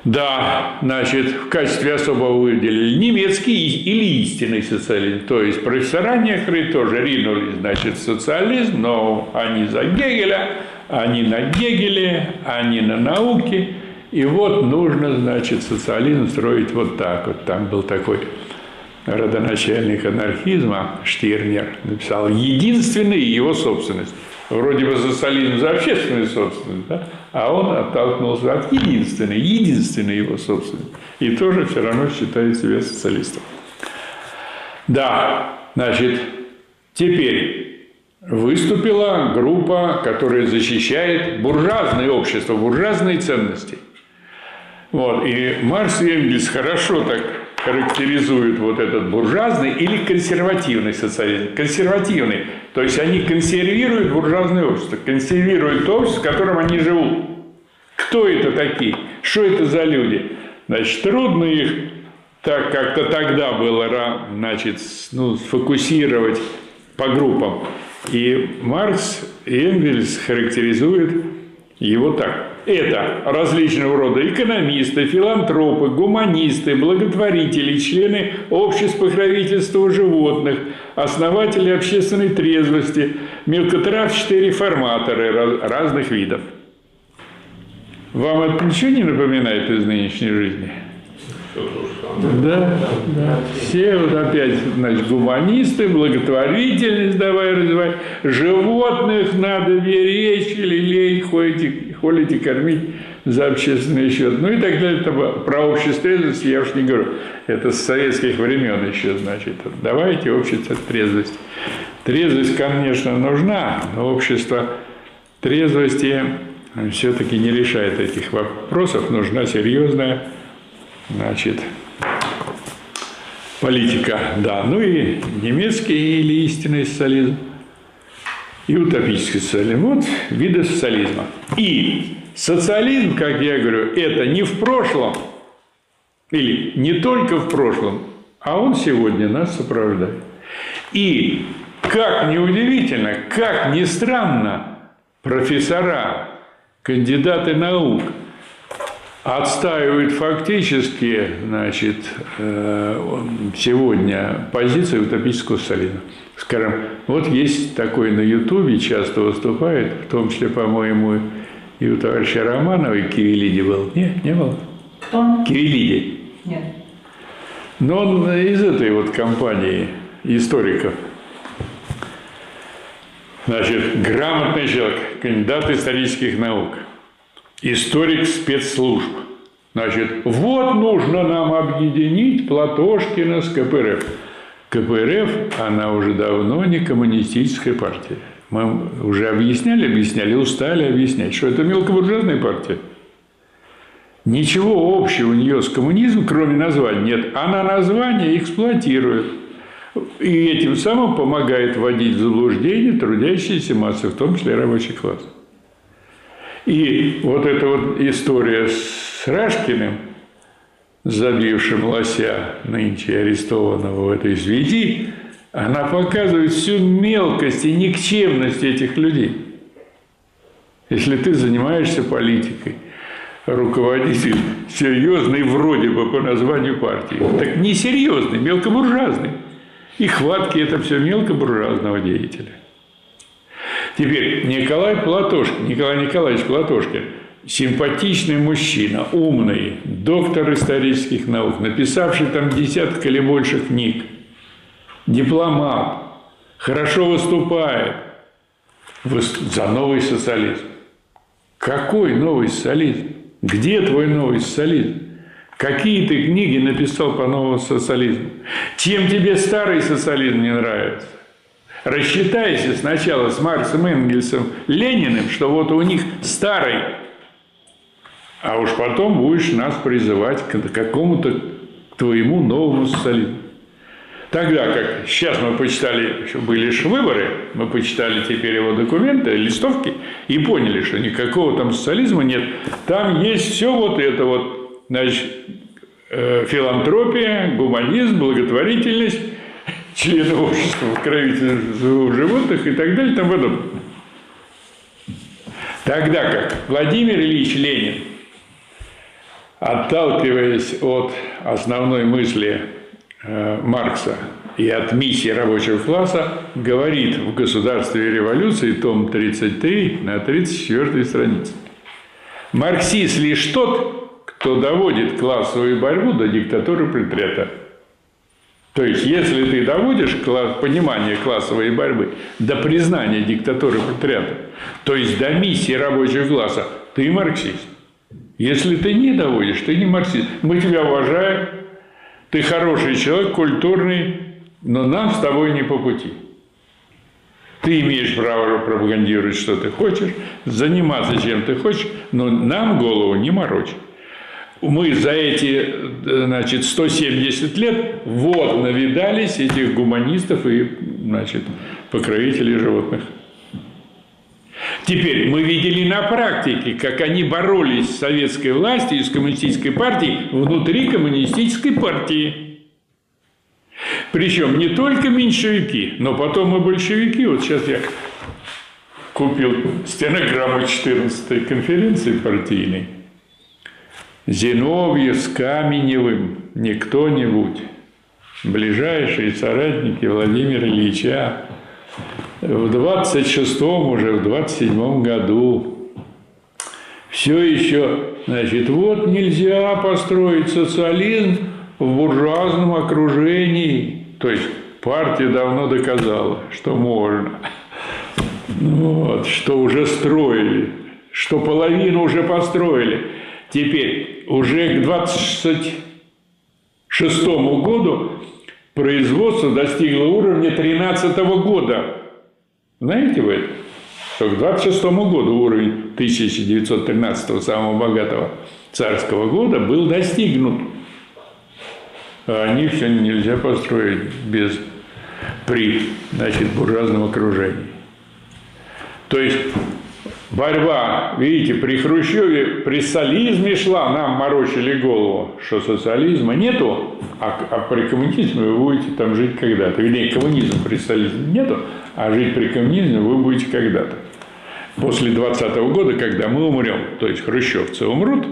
Да, значит, в качестве особого выделили немецкий или истинный социализм. То есть профессора некоторые тоже ринулись, значит, социализм, но они за Гегеля, они на Гегеле, они на науке. И вот нужно, значит, социализм строить вот так вот. Там был такой родоначальник анархизма Штирнер, написал «Единственный его собственность». Вроде бы социализм за общественную собственность, да? А он оттолкнулся от единственной, единственной его собственности. И тоже все равно считает себя социалистом. Да, значит, теперь выступила группа, которая защищает буржуазное общество, буржуазные ценности. Вот. И Маркс и Энгельс хорошо так характеризуют вот этот буржуазный или консервативный социализм. Консервативный. То есть они консервируют буржуазное общество, консервируют то общество, в котором они живут. Кто это такие? Что это за люди? Значит, трудно их так как-то тогда было значит, ну, сфокусировать по группам. И Маркс и Энгельс характеризуют его так. Это различного рода экономисты, филантропы, гуманисты, благотворители, члены обществ покровительства животных, основатели общественной трезвости, мелкотравчатые реформаторы разных видов. Вам это ничего не напоминает из нынешней жизни? Да, да. Все вот опять, значит, гуманисты, благотворительность давай развивать, животных надо беречь, лелеять, ходить, холить и кормить за общественный счет. Ну и так далее. Это про общество трезвости я уж не говорю. Это с советских времен еще, значит. Давайте общество трезвости. Трезвость, конечно, нужна, но общество трезвости все-таки не решает этих вопросов. Нужна серьезная Значит, политика, да. Ну и немецкий или истинный социализм, и утопический социализм. Вот виды социализма. И социализм, как я говорю, это не в прошлом, или не только в прошлом, а он сегодня нас сопровождает. И, как ни удивительно, как ни странно, профессора, кандидаты наук – отстаивает фактически значит, э, сегодня позицию утопического социализма. Скажем, вот есть такой на Ютубе, часто выступает, в том числе, по-моему, и у товарища Романова, и Кириллиди был. Нет, не было? Кто? Кириллиди. Нет. Но он из этой вот компании историков. Значит, грамотный человек, кандидат исторических наук – историк спецслужб. Значит, вот нужно нам объединить Платошкина с КПРФ. КПРФ, она уже давно не коммунистическая партия. Мы уже объясняли, объясняли, устали объяснять, что это мелкобуржуазная партия. Ничего общего у нее с коммунизмом, кроме названия, нет. Она название эксплуатирует. И этим самым помогает вводить в заблуждение трудящиеся массы, в том числе рабочий класс. И вот эта вот история с Рашкиным, забившим лося, нынче арестованного в этой связи, она показывает всю мелкость и никчемность этих людей. Если ты занимаешься политикой, руководитель серьезный вроде бы по названию партии, так несерьезный, мелкобуржуазный. И хватки это все мелкобуржуазного деятеля. Теперь Николай Платошкин, Николай Николаевич Платошкин, симпатичный мужчина, умный, доктор исторических наук, написавший там десяток или больше книг, дипломат, хорошо выступает за новый социализм. Какой новый социализм? Где твой новый социализм? Какие ты книги написал по новому социализму? Чем тебе старый социализм не нравится? Рассчитайся сначала с Марксом Энгельсом, Лениным, что вот у них старый, а уж потом будешь нас призывать к какому-то твоему новому социализму. Тогда как сейчас мы почитали, были лишь выборы, мы почитали теперь его документы, листовки, и поняли, что никакого там социализма нет. Там есть все вот это вот, значит, э, филантропия, гуманизм, благотворительность, члены общества покровительства животных и так далее и тому подобное. Тогда как Владимир Ильич Ленин, отталкиваясь от основной мысли э, Маркса и от миссии рабочего класса, говорит в «Государстве революции», том 33 на 34 странице. Марксист лишь тот, кто доводит классовую борьбу до диктатуры пролетариата. То есть, если ты доводишь понимание классовой борьбы до признания диктатуры пролетариата, то есть до миссии рабочего класса, ты марксист. Если ты не доводишь, ты не марксист. Мы тебя уважаем, ты хороший человек, культурный, но нам с тобой не по пути. Ты имеешь право пропагандировать, что ты хочешь, заниматься чем ты хочешь, но нам голову не морочь. мы за эти, значит, 170 лет вот навидались этих гуманистов и, значит, покровителей животных. Теперь мы видели на практике, как они боролись с советской властью и с коммунистической партией внутри коммунистической партии. Причем не только меньшевики, но потом и большевики. Вот сейчас я купил стенограмму 14-й конференции партийной. Зиновьев с Каменевым, не кто-нибудь, ближайшие соратники Владимира Ильича, в 26-м, уже в 27-м году все еще, значит, вот нельзя построить социализм в буржуазном окружении. То есть партия давно доказала, что можно. Вот, что уже строили, что половину уже построили. Теперь уже к 26 году производство достигло уровня 13 года. Знаете вы это? Что к 26 году уровень 1913 самого богатого царского года был достигнут. А они все нельзя построить без при значит, буржуазном окружении. То есть борьба, видите, при Хрущеве, при социализме шла, нам морочили голову, что социализма нету, а, а при коммунизме вы будете там жить когда-то. Вернее, коммунизм при социализме нету, а жить при коммунизме вы будете когда-то. После 20 -го года, когда мы умрем, то есть хрущевцы умрут,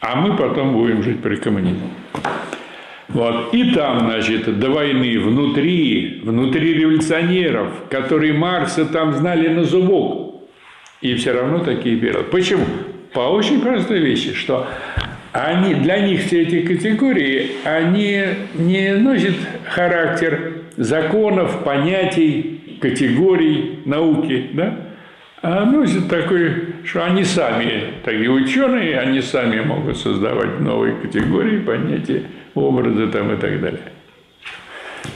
а мы потом будем жить при коммунизме. Вот. И там, значит, до войны внутри, внутри революционеров, которые Маркса там знали на зубок, и все равно такие периоды. Почему? По очень простой вещи, что они, для них все эти категории, они не носят характер законов, понятий, категорий науки, да? а носят такой, что они сами, такие ученые, они сами могут создавать новые категории, понятия, образы там и так далее.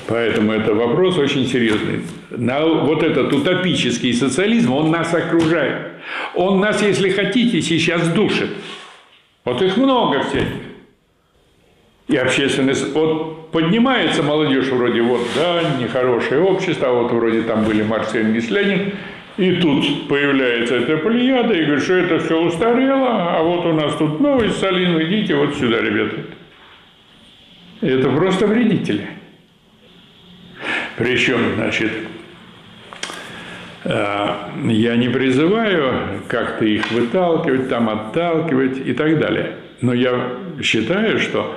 Поэтому это вопрос очень серьезный. На вот этот утопический социализм, он нас окружает. Он нас, если хотите, сейчас душит. Вот их много всяких. И общественность, вот поднимается молодежь вроде вот, да, нехорошее общество, а вот вроде там были Маркс и Энгельс Ленин, и тут появляется эта плеяда и говорит, что это все устарело, а вот у нас тут новый Сталин, идите вот сюда, ребята. Это просто вредители. Причем, значит, э, я не призываю как-то их выталкивать, там отталкивать и так далее. Но я считаю, что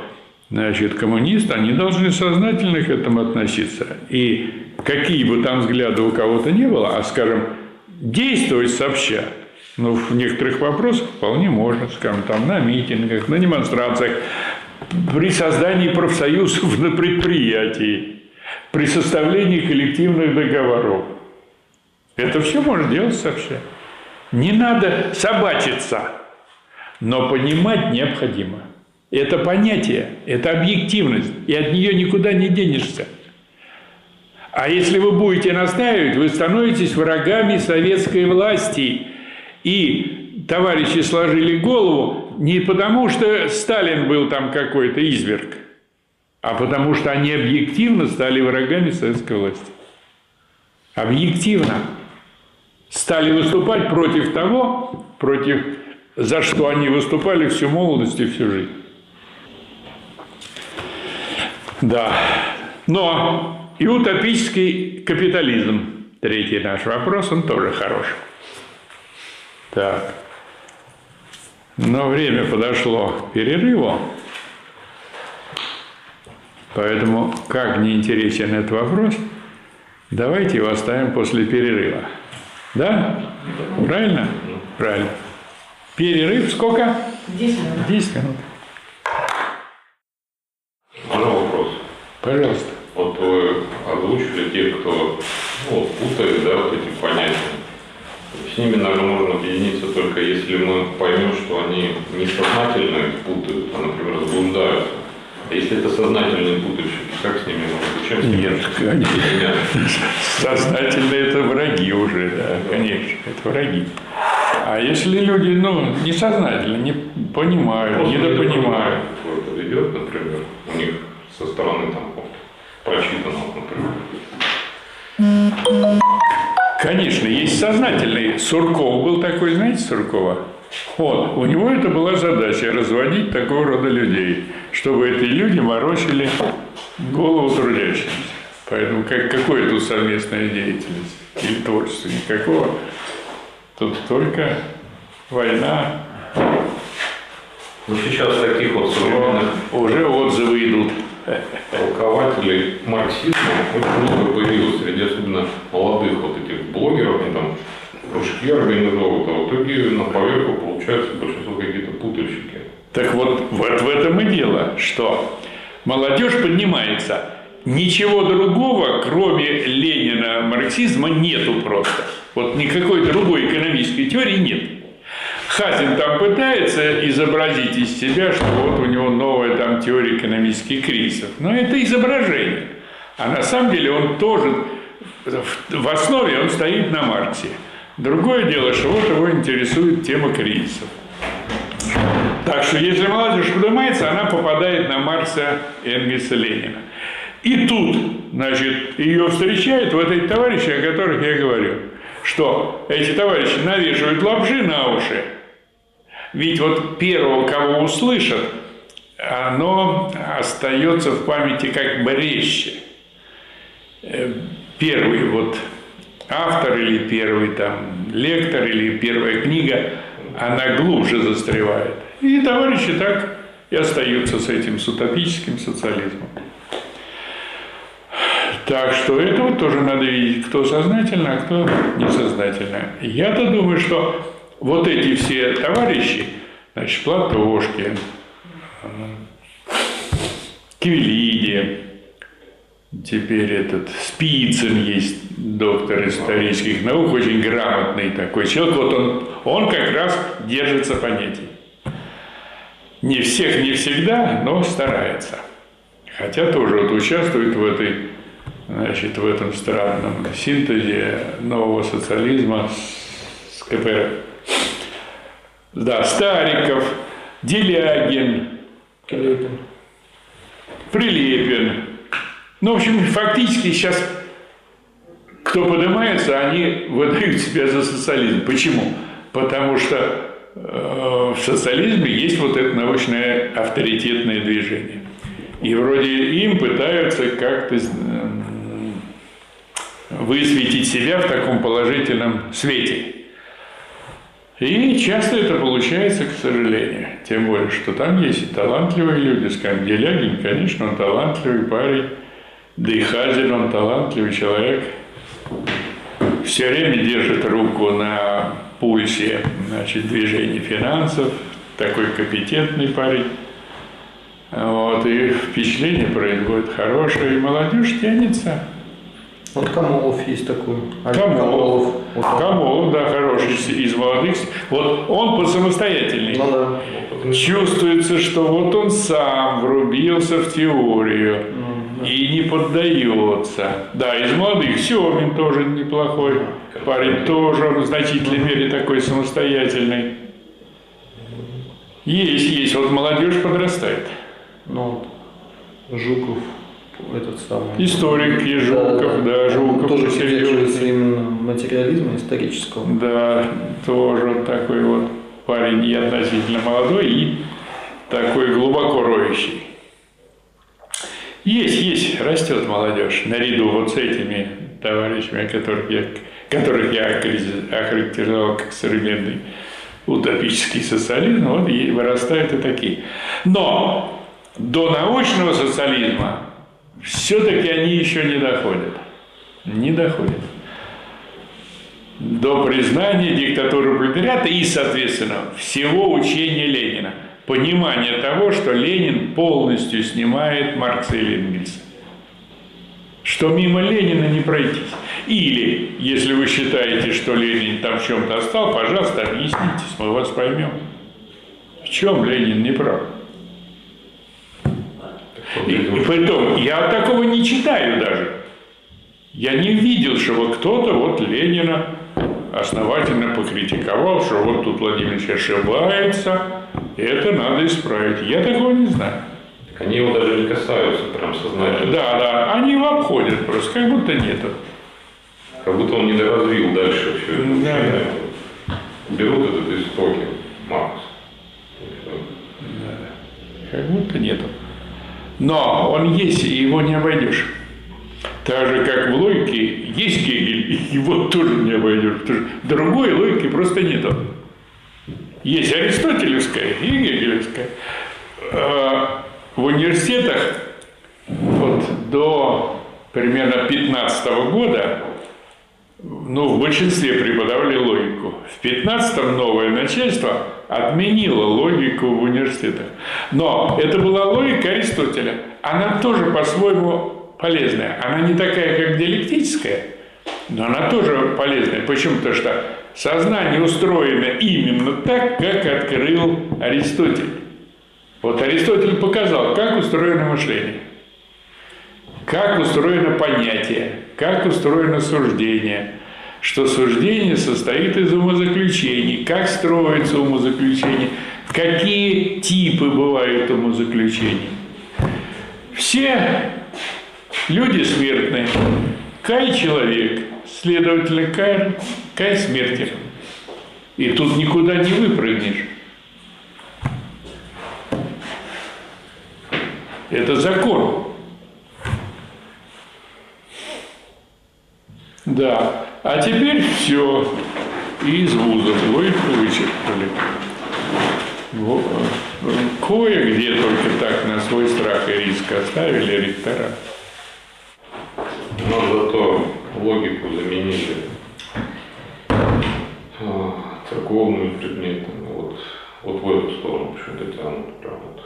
значит, коммунисты, они должны сознательно к этому относиться. И какие бы там взгляды у кого-то не было, а, скажем, действовать сообща, ну, в некоторых вопросах вполне можно, скажем, там на митингах, на демонстрациях, при создании профсоюзов на предприятии, при составлении коллективных договоров. Это все можно делать сообща. Не надо собачиться, но понимать необходимо. Это понятие, это объективность, и от нее никуда не денешься. А если вы будете настаивать, вы становитесь врагами советской власти. И товарищи сложили голову не потому, что Сталин был там какой-то изверг, а потому что они объективно стали врагами советской власти. Объективно стали выступать против того, против, за что они выступали всю молодость и всю жизнь. Да. Но и утопический капитализм, третий наш вопрос, он тоже хорош. Так. Но время подошло к перерыву. Поэтому, как не интересен этот вопрос, давайте его оставим после перерыва. Да? Правильно? Правильно. Перерыв сколько? 10 минут. 10 минут. Можно вопрос? Пожалуйста. Вот вы озвучили тех, кто ну, путает да, вот эти понятия. С ними, наверное, можно объединиться только если мы поймем, что они несознательно их путают, а, например, заблуждаются. А если это сознательные путающие, как с ними можно? Чем с ними Нет, конечно. Сознательно это враги уже, да, конечно, это враги. А если люди, ну, несознательно, не понимают, Просто недопонимают, это ведет, например, у них со стороны там прочитано, например. Конечно, есть сознательный. Сурков был такой, знаете, Суркова? Вот, у него это была задача разводить такого рода людей, чтобы эти люди морочили голову трудящимся. Поэтому как, какое тут совместная деятельность или творчество? Никакого. Тут только война, Но сейчас таких вот современных уже отзывы идут. толкователей марксизма очень много появилось среди особенно молодых вот этих блогеров, там кружки организовывают, а в итоге на поверку получается большинство какие-то путальщики. Так вот, вот в этом и дело, что молодежь поднимается. Ничего другого, кроме Ленина, марксизма, нету просто. Вот никакой другой экономической теории нет. Хазин там пытается изобразить из себя, что вот у него новая там теория экономических кризисов. Но это изображение. А на самом деле он тоже, в основе он стоит на Марксе. Другое дело, что вот его интересует тема кризисов. Так что если молодежь поднимается, она попадает на Маркса, Энгельса, Ленина. И тут, значит, ее встречают вот эти товарищи, о которых я говорю, что эти товарищи навешивают лапши на уши. Ведь вот первого, кого услышат, оно остается в памяти как бы резче. Э, Первый вот автор или первый там лектор или первая книга, она глубже застревает. И товарищи так и остаются с этим, с утопическим социализмом. Так что это вот тоже надо видеть, кто сознательно, а кто несознательно. Я-то думаю, что вот эти все товарищи, значит, Платошкин, Кивелиди, теперь этот Спицын есть, доктор исторических наук, очень грамотный такой человек. Вот он, он как раз держится понятий. Не всех, не всегда, но старается. Хотя тоже вот участвует в этой, значит, в этом странном синтезе нового социализма с, КПРФ. Да, Стариков, Делягин, Прилепин. Прилепин. Ну, в общем, фактически сейчас кто поднимается, они выдают себя за социализм. Почему? Потому что э, в социализме есть вот это научное авторитетное движение. И вроде им пытаются как-то э, высветить себя в таком положительном свете. И часто это получается, к сожалению. Тем более, что там есть и талантливые люди. Скажем, Делягин, конечно, он талантливый парень. Да и Хазин, он талантливый человек. Все время держит руку на пульсе значит, движения финансов. Такой компетентный парень. Вот, и впечатление производит хорошее, и молодежь тянется. Вот Камолов есть такой. Олег Камолов. Вот он. Камолов, да, хороший из молодых. Вот он самостоятельный. Ну да. Чувствуется, что вот он сам врубился в теорию и не поддается. Да, из молодых Семин тоже неплохой парень, тоже в значительной мере такой самостоятельный. Есть, есть, вот молодежь подрастает. Ну. Жуков, этот самый. Историк и Жуков, да, Жуков Тоже придерживается именно материализма исторического. Да, тоже такой вот парень и относительно молодой, и такой глубоко роющий. Есть, есть, растет молодежь, наряду вот с этими товарищами, которых я, которых я охарактеризовал как современный утопический социализм, вот и вырастают и такие. Но до научного социализма все-таки они еще не доходят. Не доходят до признания диктатуры пролетариата и, соответственно, всего учения Ленина. Понимание того, что Ленин полностью снимает Маркса и Энгельса. Что мимо Ленина не пройтись. Или, если вы считаете, что Ленин там в чем-то отстал, пожалуйста, объяснитесь, мы вас поймем. В чем Ленин не прав? И, и притом, я такого не читаю даже. Я не видел, чтобы кто-то вот Ленина основательно покритиковал, что вот тут Владимир Ильич ошибается, это надо исправить. Я такого не знаю. Так они его даже не касаются прям сознательно. Да, да, они его обходят просто, как будто нету. Как будто он не доразвил дальше все это. Да. Берут этот истоки, Маркс. Всё. Как будто нету. Но он есть, и его не обойдешь. Так же, как в логике есть Гегель, и его тоже не обойдешь. потому что другой логики просто нету. Есть аристотелевская и гегелевская. Э, В университетах вот до примерно 15 года ну, в большинстве преподавали логику. В 15-м новое начальство отменило логику в университетах. Но это была логика Аристотеля. Она тоже по-своему полезная. Она не такая, как диалектическая, но она тоже полезная. Почему? Потому что сознание устроено именно так, как открыл Аристотель. Вот Аристотель показал, как устроено мышление как устроено понятие, как устроено суждение, что суждение состоит из умозаключений, как строится умозаключение, какие типы бывают умозаключений. Все люди смертные. Кай человек, следовательно, Кай, Кай смертен. И тут никуда не выпрыгнешь. Это закон. Да. А теперь все. И из вузов логику вычеркнули. Кое-где только так на свой страх и риск оставили ректора. Но зато логику заменили а, церковными предметами. Вот, вот в эту сторону почему-то тянут прям вот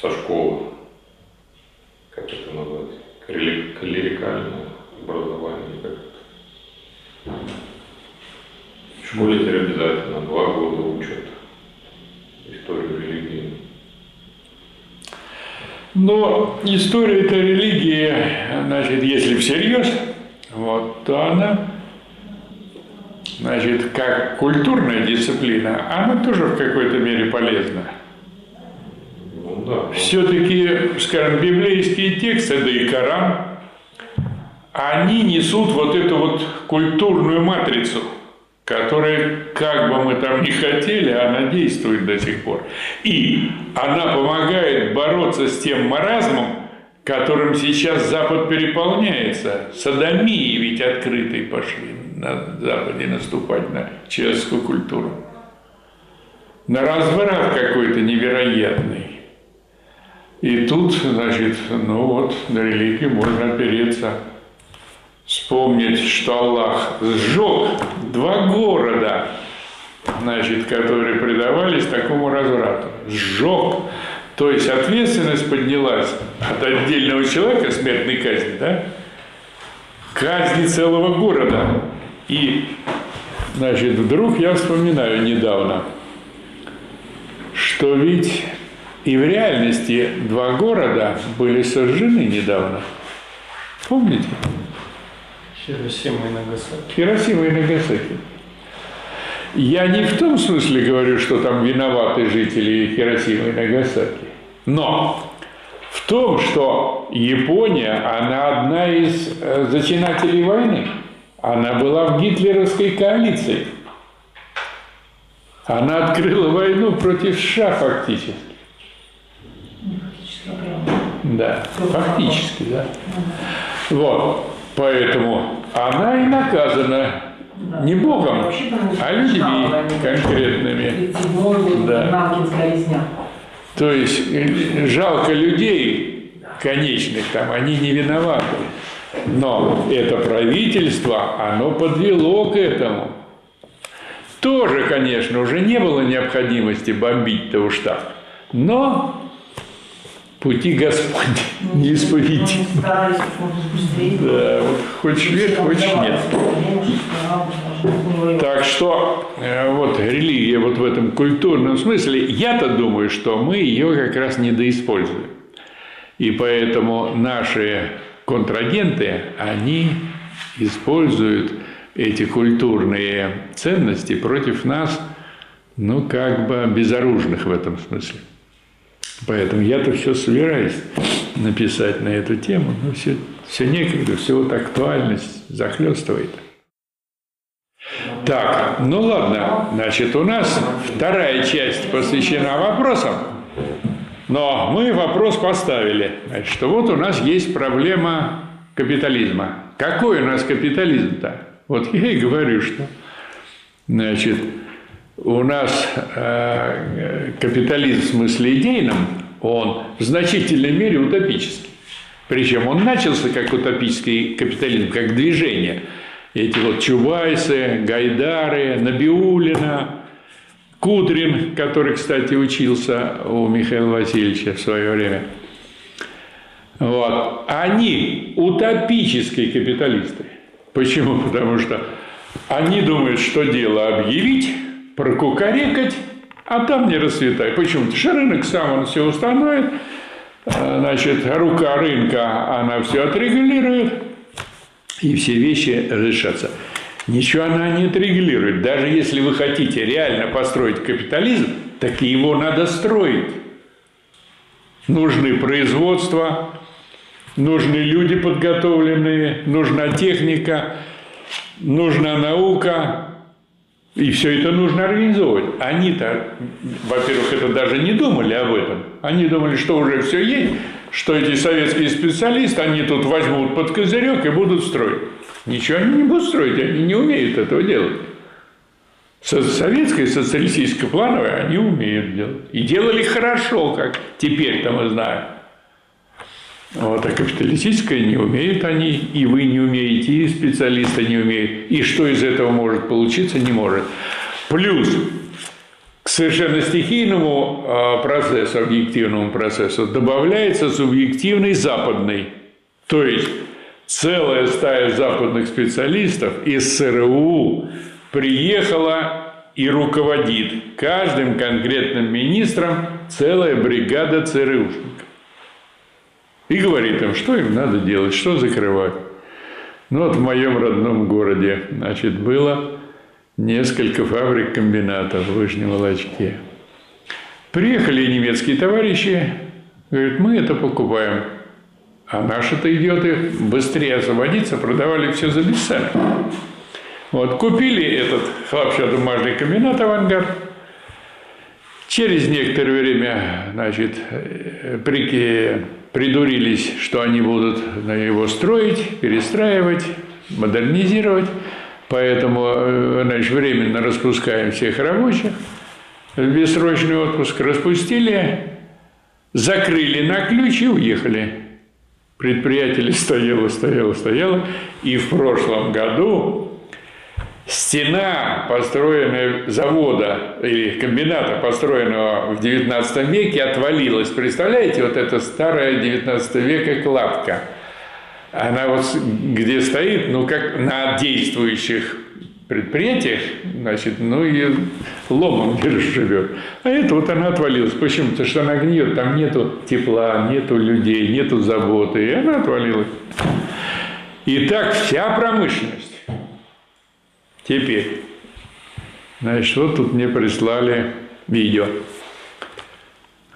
со школы. Как это назвать? Клерикальное образование. Как это? В школе теперь обязательно два года учат историю религии. Но история этой религии, значит, если всерьез, вот, то она, значит, как культурная дисциплина, она тоже в какой-то мере полезна. Ну да. Все-таки, скажем, библейские тексты, да и Коран, они несут вот эту вот культурную матрицу, которая, как бы мы там ни хотели, она действует до сих пор. И она помогает бороться с тем маразмом, которым сейчас Запад переполняется. Садомии ведь открытые пошли на Западе наступать на человеческую культуру. На разврат какой-то невероятный. И тут, значит, ну вот, на религию можно опереться. Вспомнить, что Аллах сжег два города, значит, которые предавались такому разврату. Сжег. То есть ответственность поднялась от отдельного человека, смертной казни, да, казни целого города. И, значит, вдруг я вспоминаю недавно, что ведь и в реальности два города были сожжены недавно. Помните? Хиросима и Нагасаки. Хиросима и Нагасаки. Я не в том смысле говорю, что там виноваты жители Хиросимы и Нагасаки. Но в том, что Япония, она одна из э, зачинателей войны. Она была в гитлеровской коалиции. Она открыла войну против США фактически. Да, фактически, да. Вот. Поэтому она и наказана не Богом, а людьми конкретными. Да. То есть э, жалко людей конечных, там они не виноваты. Но это правительство, оно подвело к этому. Тоже, конечно, уже не было необходимости бомбить-то уж так. Но пути Господни неисповедимы. Мы старались как можно быстрее. Да, вот хочешь верь, хочешь нет. Так что э, вот религия вот в этом культурном смысле, я-то думаю, что мы ее как раз недоиспользуем. И поэтому наши контрагенты, они используют эти культурные ценности против нас, ну, как бы безоружных в этом смысле. Поэтому я-то все собираюсь написать на эту тему, но все, все некогда, все вот актуальность захлестывает. Так, ну ладно, значит, у нас вторая часть посвящена вопросам, но мы вопрос поставили, значит, что вот у нас есть проблема капитализма. Какой у нас капитализм-то? Вот я и говорю, что, значит, у нас э, капитализм в смысле идейном, он в значительной мере утопический. Причем он начался как утопический капитализм, как движение. Эти вот Чубайсы, Гайдары, Набиулина, Кудрин, который, кстати, учился у Михаила Васильевича в свое время. Вот. Они утопические капиталисты. Почему? Потому что они думают, что дело объявить, прокукарекать, а там не расцветай. Почему? Потому что рынок сам он все установит, а, значит, рука рынка, она все отрегулирует, и все вещи решатся. Ничего она не отрегулирует. Даже если вы хотите реально построить капитализм, так его надо строить. Нужны производства, нужны люди подготовленные, нужна техника, нужна наука, и все это нужно организовывать. Они-то, во-первых, это даже не думали об этом. Они думали, что уже все есть, что эти советские специалисты, они тут возьмут под козырек и будут строить. Ничего они не будут строить, они не умеют этого делать. Советское, социалистическое плановое они умеют делать. И делали хорошо, как теперь-то мы знаем. Вот, а капиталистическое не умеют они, и вы не умеете, и специалисты не умеют. И что из этого может получиться, не может. Плюс к совершенно стихийному а, процессу, объективному процессу добавляется субъективный западный. То есть целая стая западных специалистов из СРУ приехала и руководит каждым конкретным министром целая бригада ЦРУшников. И говорит им, что им надо делать, что закрывать. Ну вот в моем родном городе, значит, было несколько фабрик-комбинатов в Вышнем Волочке. Приехали немецкие товарищи, говорят, мы это покупаем. А наши-то идиоты быстрее освободиться, продавали все за бесценок. Вот, купили этот хлопчатобумажный комбинат «Авангард», Через некоторое время, значит, при, придурились, что они будут его строить, перестраивать, модернизировать. Поэтому, э, значит, временно распускаем всех рабочих бессрочный отпуск, распустили, закрыли на ключ и уехали. Предприятие стояло, стояло, стояло. И в прошлом году Стена, построенная завода или комбината, построенного в XIX веке, отвалилась. Представляете, вот эта старая XIX века кладка. Она вот где стоит, ну, как на действующих предприятиях, значит, ну и ломом живет. А это вот она отвалилась. Почему? Потому что она гниет, там нету тепла, нету людей, нету заботы, и она отвалилась. И так вся промышленность. Теперь, значит, вот тут мне прислали видео.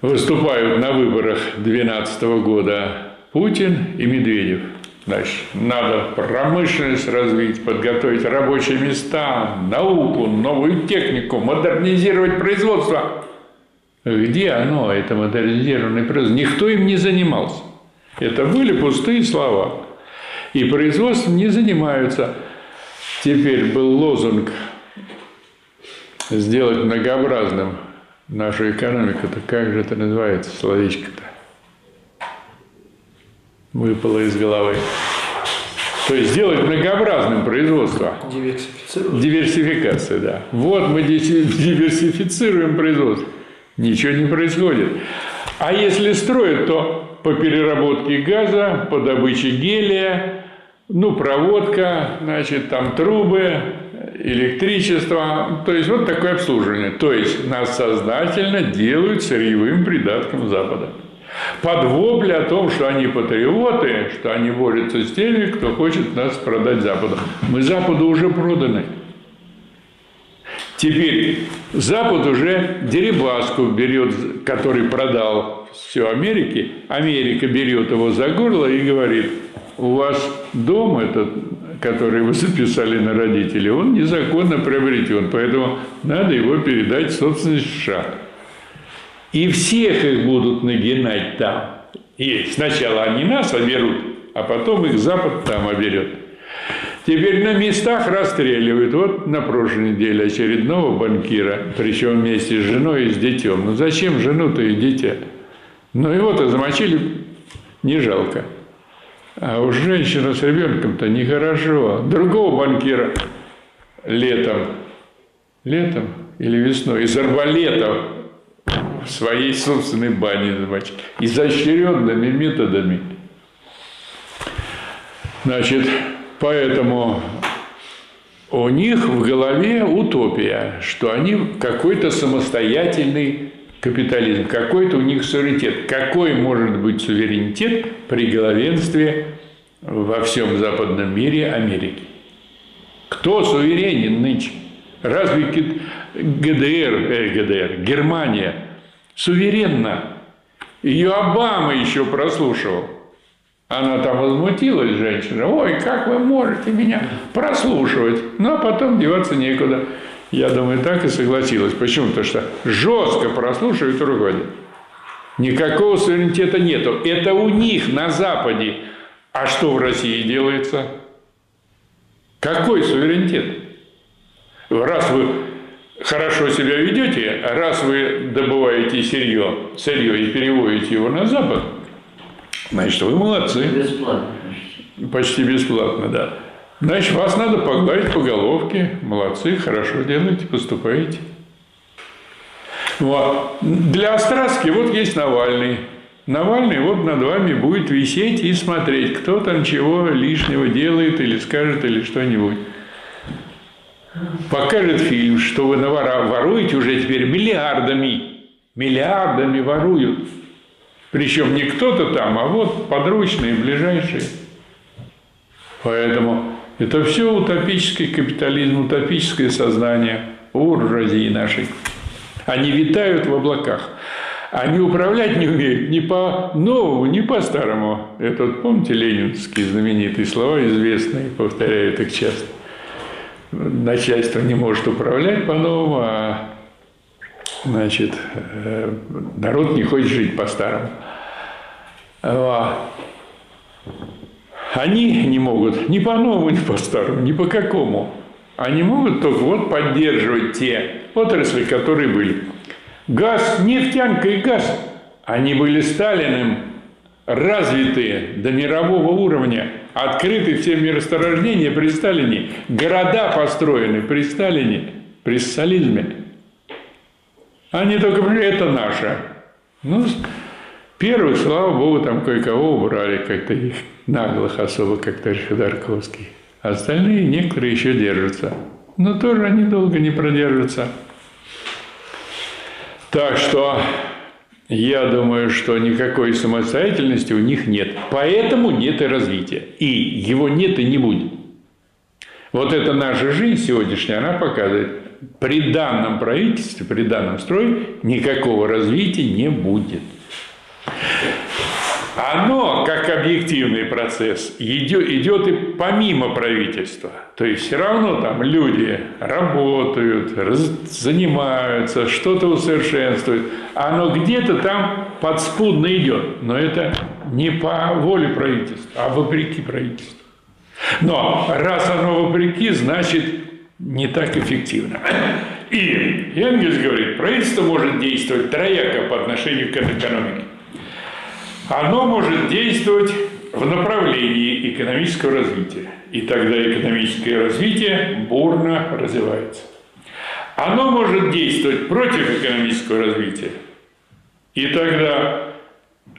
Выступают на выборах 2012 года Путин и Медведев. Значит, надо промышленность развить, подготовить рабочие места, науку, новую технику, модернизировать производство. Где оно, это модернизированное производство? Никто им не занимался. Это были пустые слова. И производством не занимаются. Теперь был лозунг сделать многообразным нашу экономику-то, как же это называется, словечко-то? Выпало из головы. То есть сделать многообразным производство. Диверсифицировать. Диверсификация, да. Вот мы диверсифицируем производство. Ничего не происходит. А если строят, то по переработке газа, по добыче гелия, ну, проводка, значит, там трубы, электричество, то есть вот такое обслуживание. То есть нас сознательно делают сырьевым придатком Запада. Под вопли о том, что они патриоты, что они борются с теми, кто хочет нас продать Западу. Мы Западу уже проданы. Теперь Запад уже Дерибаску берет, который продал все Америке. Америка берет его за горло и говорит, у вас дом этот, который вы записали на родителей, он незаконно приобретен, поэтому надо его передать в собственность США. И всех их будут нагинать там. И сначала они нас оберут, а потом их Запад там оберет. Теперь на местах расстреливают. Вот на прошлой неделе очередного банкира, причем вместе с женой и с детем. Ну зачем жену-то и дитя? Ну его-то замочили, не жалко. А уж женщина с ребенком-то нехорошо. Другого банкира летом, летом или весной из арбалетов в своей собственной бане замочили. Изощренными методами. Значит, Поэтому у них в голове утопия, что они какой-то самостоятельный капитализм, какой-то у них суверенитет. Какой может быть суверенитет при главенстве во всем западном мире Америки? Кто суверенен нынче? Разве ГДР, э, ГДР, Германия суверенна? Ее Обама еще прослушивал. Она там возмутилась, женщина. Ой, как вы можете меня прослушивать? Ну, а потом деваться некуда. Я думаю, так и согласилась. Почему? Потому что жестко прослушивают и руководят. Никакого суверенитета нету. Это у них на Западе. А что в России делается? Какой суверенитет? Раз вы хорошо себя ведете, раз вы добываете сырье, сырье и переводите его на Запад – Значит, вы молодцы. Бесплатно. Почти бесплатно, да. Значит, вас надо погладить по головке. Молодцы, хорошо делаете, поступаете. Вот. Для Остраски вот есть Навальный. Навальный вот над вами будет висеть и смотреть, кто там чего лишнего делает или скажет, или что-нибудь. Покажет фильм, что вы воруете уже теперь миллиардами. Миллиардами воруют. Причем не кто-то там, а вот подручные, ближайшие. Поэтому это все утопический капитализм, утопическое сознание уржазии нашей. Они витают в облаках. Они управлять не умеют ни по новому, ни по старому. Это вот, помните, ленинские знаменитые слова, известные, повторяют их часто. Начальство не может управлять по-новому, а значит, э, народ не хочет жить по-старому. Они не могут ни по-новому, ни по-старому, ни по какому. Они могут только вот поддерживать те отрасли, которые были. Газ, нефтянка и газ, они были Сталиным развитые до мирового уровня, открыты все месторождения при Сталине, города построены при Сталине, при социализме. Они только это наше. Ну, первых, слава богу, там кое-кого убрали, как-то их наглых особо, как товарищ Ходорковский. Остальные некоторые еще держатся. Но тоже они долго не продержатся. Так что я думаю, что никакой самостоятельности у них нет. Поэтому нет и развития. И его нет и не будет. Вот эта наша жизнь сегодняшняя, она показывает, при данном правительстве, при данном строе никакого развития не будет. Оно, как объективный процесс, идет, идет и помимо правительства. То есть все равно там люди работают, раз, занимаются, что-то усовершенствуют. Оно где-то там подспудно идет. Но это не по воле правительства, а вопреки правительству. Но раз оно вопреки, значит не так эффективно. И Энгельс говорит, правительство может действовать трояко по отношению к экономике. Оно может действовать в направлении экономического развития. И тогда экономическое развитие бурно развивается. Оно может действовать против экономического развития. И тогда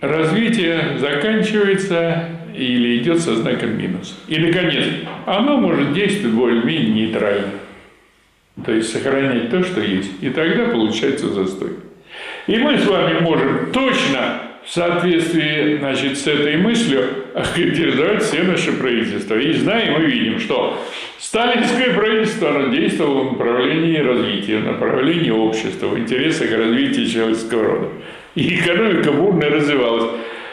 развитие заканчивается или идет со знаком минус. И, наконец, оно может действовать более-менее нейтрально. То есть сохранять то, что есть. И тогда получается застой. И мы с вами можем точно в соответствии значит, с этой мыслью охарактеризовать все наши правительства. И знаем и видим, что сталинское правительство действовало в направлении развития, в направлении общества, в интересах развития человеческого рода. И экономика бурно развивалась.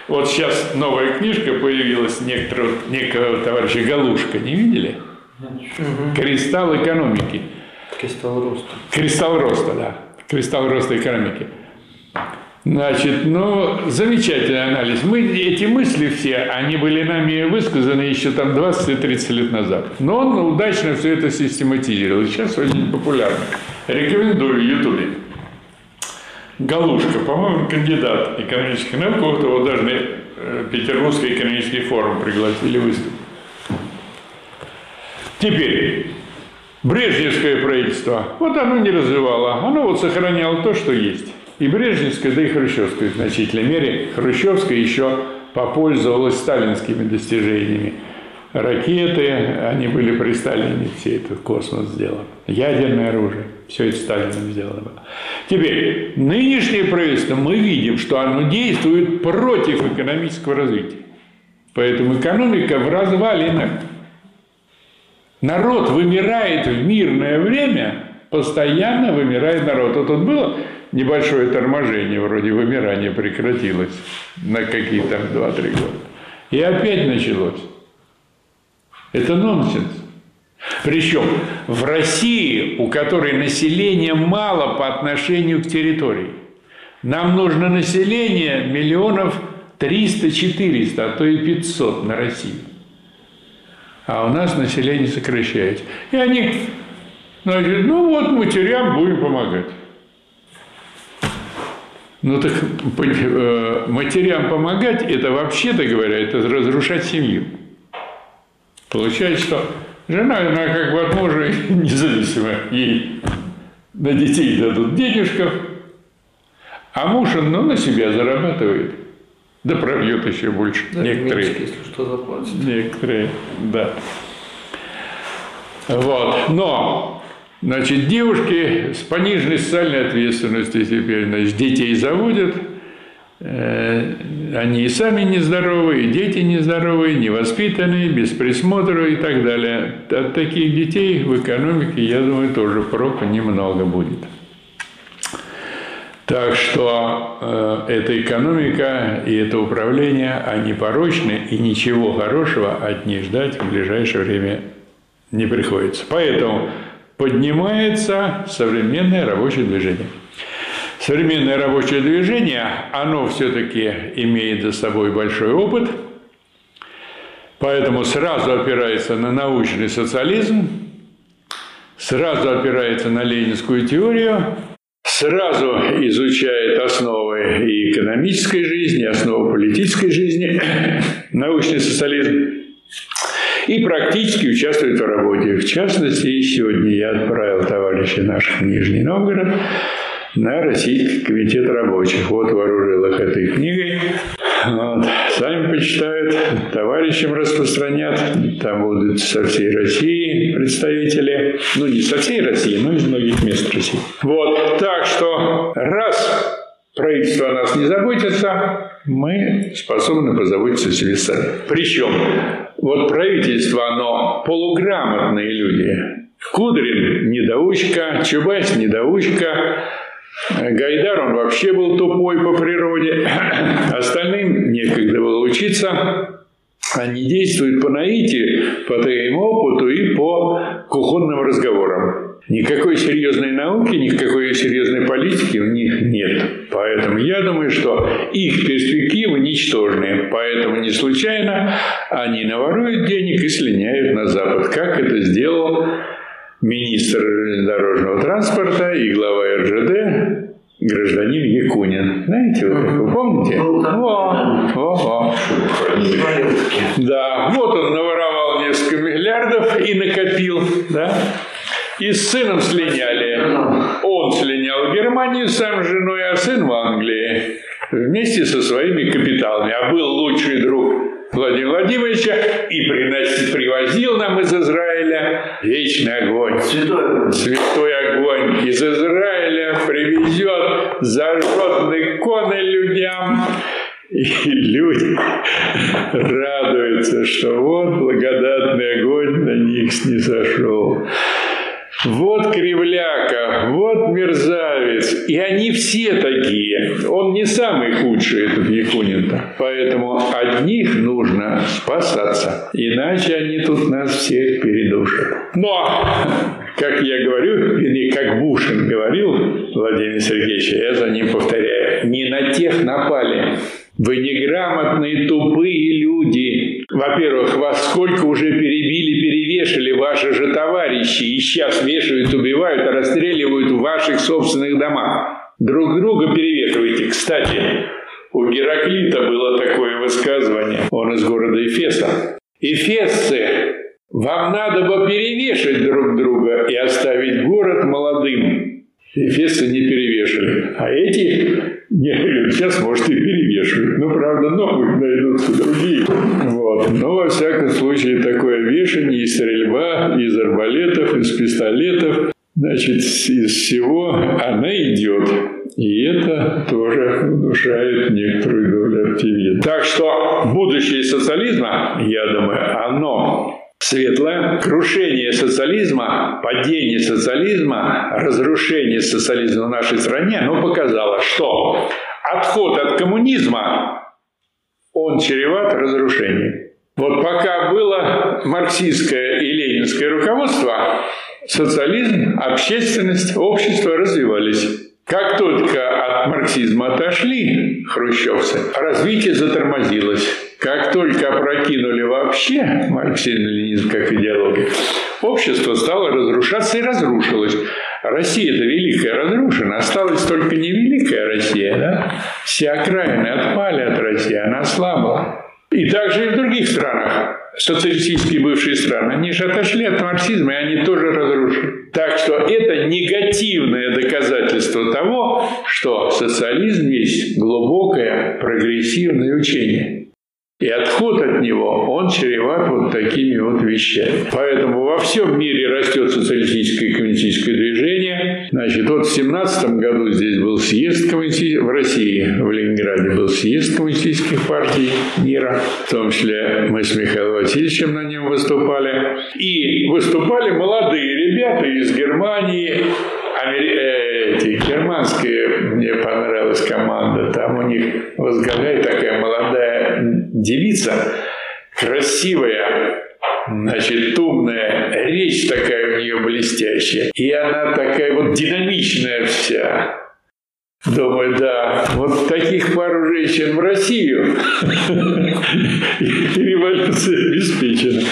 Вот сейчас новая книжка появилась некоторого, некого товарища Галушка, не видели? Кристалл экономики. Кристалл роста. Кристалл роста, да. Кристалл роста экономики. Значит, ну, замечательный анализ. Мы, эти мысли все, они были нами высказаны еще там 20-30 лет назад. Но он удачно все это систематизировал. Сейчас очень популярно. Рекомендую в Ютубе. Галушка, по-моему, кандидат экономических наук, даже на э, Петербургский экономический форум пригласили выступить. Теперь, Брежневское правительство, вот оно не развивало, оно вот сохраняло то, что есть. И Брежневское, да и Хрущевское в значительной мере. Хрущевское еще попользовалось сталинскими достижениями. Ракеты, они были при Сталине, все это космос сделан. Ядерное оружие, все это Сталином сделано было. Теперь, нынешнее правительство, мы видим, что оно действует против экономического развития. Поэтому экономика в развалинах. Народ вымирает в мирное время, постоянно вымирает народ. Вот тут было небольшое торможение, вроде вымирание прекратилось на какие-то 2-3 года. И опять началось. Это нонсенс. Причем в России, у которой населения мало по отношению к территории, нам нужно население миллионов 300-400, а то и 500 на Россию. А у нас население сокращается. И они, значит, ну вот матерям будем помогать. Ну так э, матерям помогать, это вообще-то говоря, это разрушать семью. Получается, что жена, она как бы от мужа независимо, ей на детей дадут денежков, а муж, он, ну, на себя зарабатывает. Да пробьет еще больше. Да, Некоторые. меньше, если что, заплатит. Некоторые, да. Вот. Но, значит, девушки с пониженной социальной ответственностью теперь, значит, детей заводят, э, они и сами нездоровы, и дети нездоровые, невоспитанные, без присмотра и так далее. От таких детей в экономике, я думаю, тоже прока немного будет. Так что э, эта экономика и это управление, они порочны, и ничего хорошего от них ждать в ближайшее время не приходится. Поэтому поднимается современное рабочее движение. Современное рабочее движение, оно все-таки имеет за собой большой опыт, поэтому сразу опирается на научный социализм, сразу опирается на ленинскую теорию, сразу изучает основы и экономической жизни, основы политической жизни, научный социализм, и практически участвует в работе. В частности, сегодня я отправил товарищей наших в Нижний Новгород на Российский комитет рабочих. Вот вооружил их этой книгой. Вот. Сами почитают, товарищам распространят. Там будут со всей России представители. Ну, не со всей России, но из многих мест России. Вот. Так что, раз правительство о нас не заботится, мы способны позаботиться себе сами. Причем, вот правительство, оно полуграмотные люди. Кудрин – недоучка, Чубайс – недоучка, Гайдар, он вообще был тупой по природе, остальным некогда было учиться, они действуют по наитию, по твоему опыту и по кухонным разговорам. Никакой серьезной науки, никакой серьезной политики у них нет. Поэтому я думаю, что их перспективы ничтожные. Поэтому не случайно они наворуют денег и слиняют на Запад, как это сделал министр дорожного транспорта и глава РЖД гражданин Якунин. Знаете, вот такой, помните? Во, во, во. Да, вот он наворовал несколько миллиардов и накопил, да? И с сыном слиняли. Он слинял в Германию сам с женой, а сын в Англии. Вместе со своими капиталами. А был лучший друг Владимира Владимировича и приносил, привозил нам из Израиля вечный огонь. Святой. Святой огонь из Израиля привезет, зажжет иконы людям И люди радуются, что вот благодатный огонь на них снизошел. Вот кривляка, вот мерзавец. И они все такие. Он не самый худший, этот Якунин-то. Поэтому от них нужно спасаться. Иначе они тут нас всех передушат. Но, как я говорю, или как Бушин говорил, Владимир Сергеевич, я за ним повторяю, не на тех напали. Вы неграмотные, тупые люди. Во-первых, вас сколько уже перебили, перевешали ваши же товарищи, и сейчас вешают, убивают, расстреливают в ваших собственных домах. Друг друга перевешиваете. Кстати, у Гераклита было такое высказывание, он из города Эфеса. Эфесцы, вам надо бы перевешать друг друга и оставить город молодым. Эфесцы не перевешали. А эти не, сейчас, может, и перевешивают. Но, правда, новых найдутся другие. Вот. Но, во всяком случае, такое вешание и стрельба из арбалетов, из пистолетов, значит, из всего она идет. И это тоже внушает некоторую долю оптимизма. Так что будущее социализма, я думаю, оно светлое крушение социализма, падение социализма, разрушение социализма в нашей стране, оно показало, что отход от коммунизма, он чреват разрушением. Вот пока было марксистское и ленинское руководство, социализм, общественность, общество развивались. Как только от марксизма отошли хрущевцы, развитие затормозилось. Как только опрокинули вообще марксизм-ленинизм как идеологию, общество стало разрушаться и разрушилось. Россия-то великая разрушена, осталась только не великая Россия, да? Все окраины отпали от России, она слабла. И также и в других странах, социалистические бывшие страны, они же отошли от марксизма, и они тоже разрушены. Так что это негативное доказательство того, что социализм есть глубокое прогрессивное учение. И отход от него, он чреват вот такими вот вещами. Поэтому во всем мире растет социалистическое и коммунистическое движение. Значит, вот в 17 году здесь был съезд коммунистических, в России, в Ленинграде был съезд коммунистических партий мира. В том числе мы с Михаилом Васильевичем на нем выступали. И выступали молодые ребята из Германии, Амери... эти, германская, мне понравилась команда. Там у них возглавляет такая молодая девица, красивая, значит, умная, речь такая у нее блестящая. И она такая вот динамичная вся. Думаю, да, вот таких пару женщин в Россию, и революция обеспечена.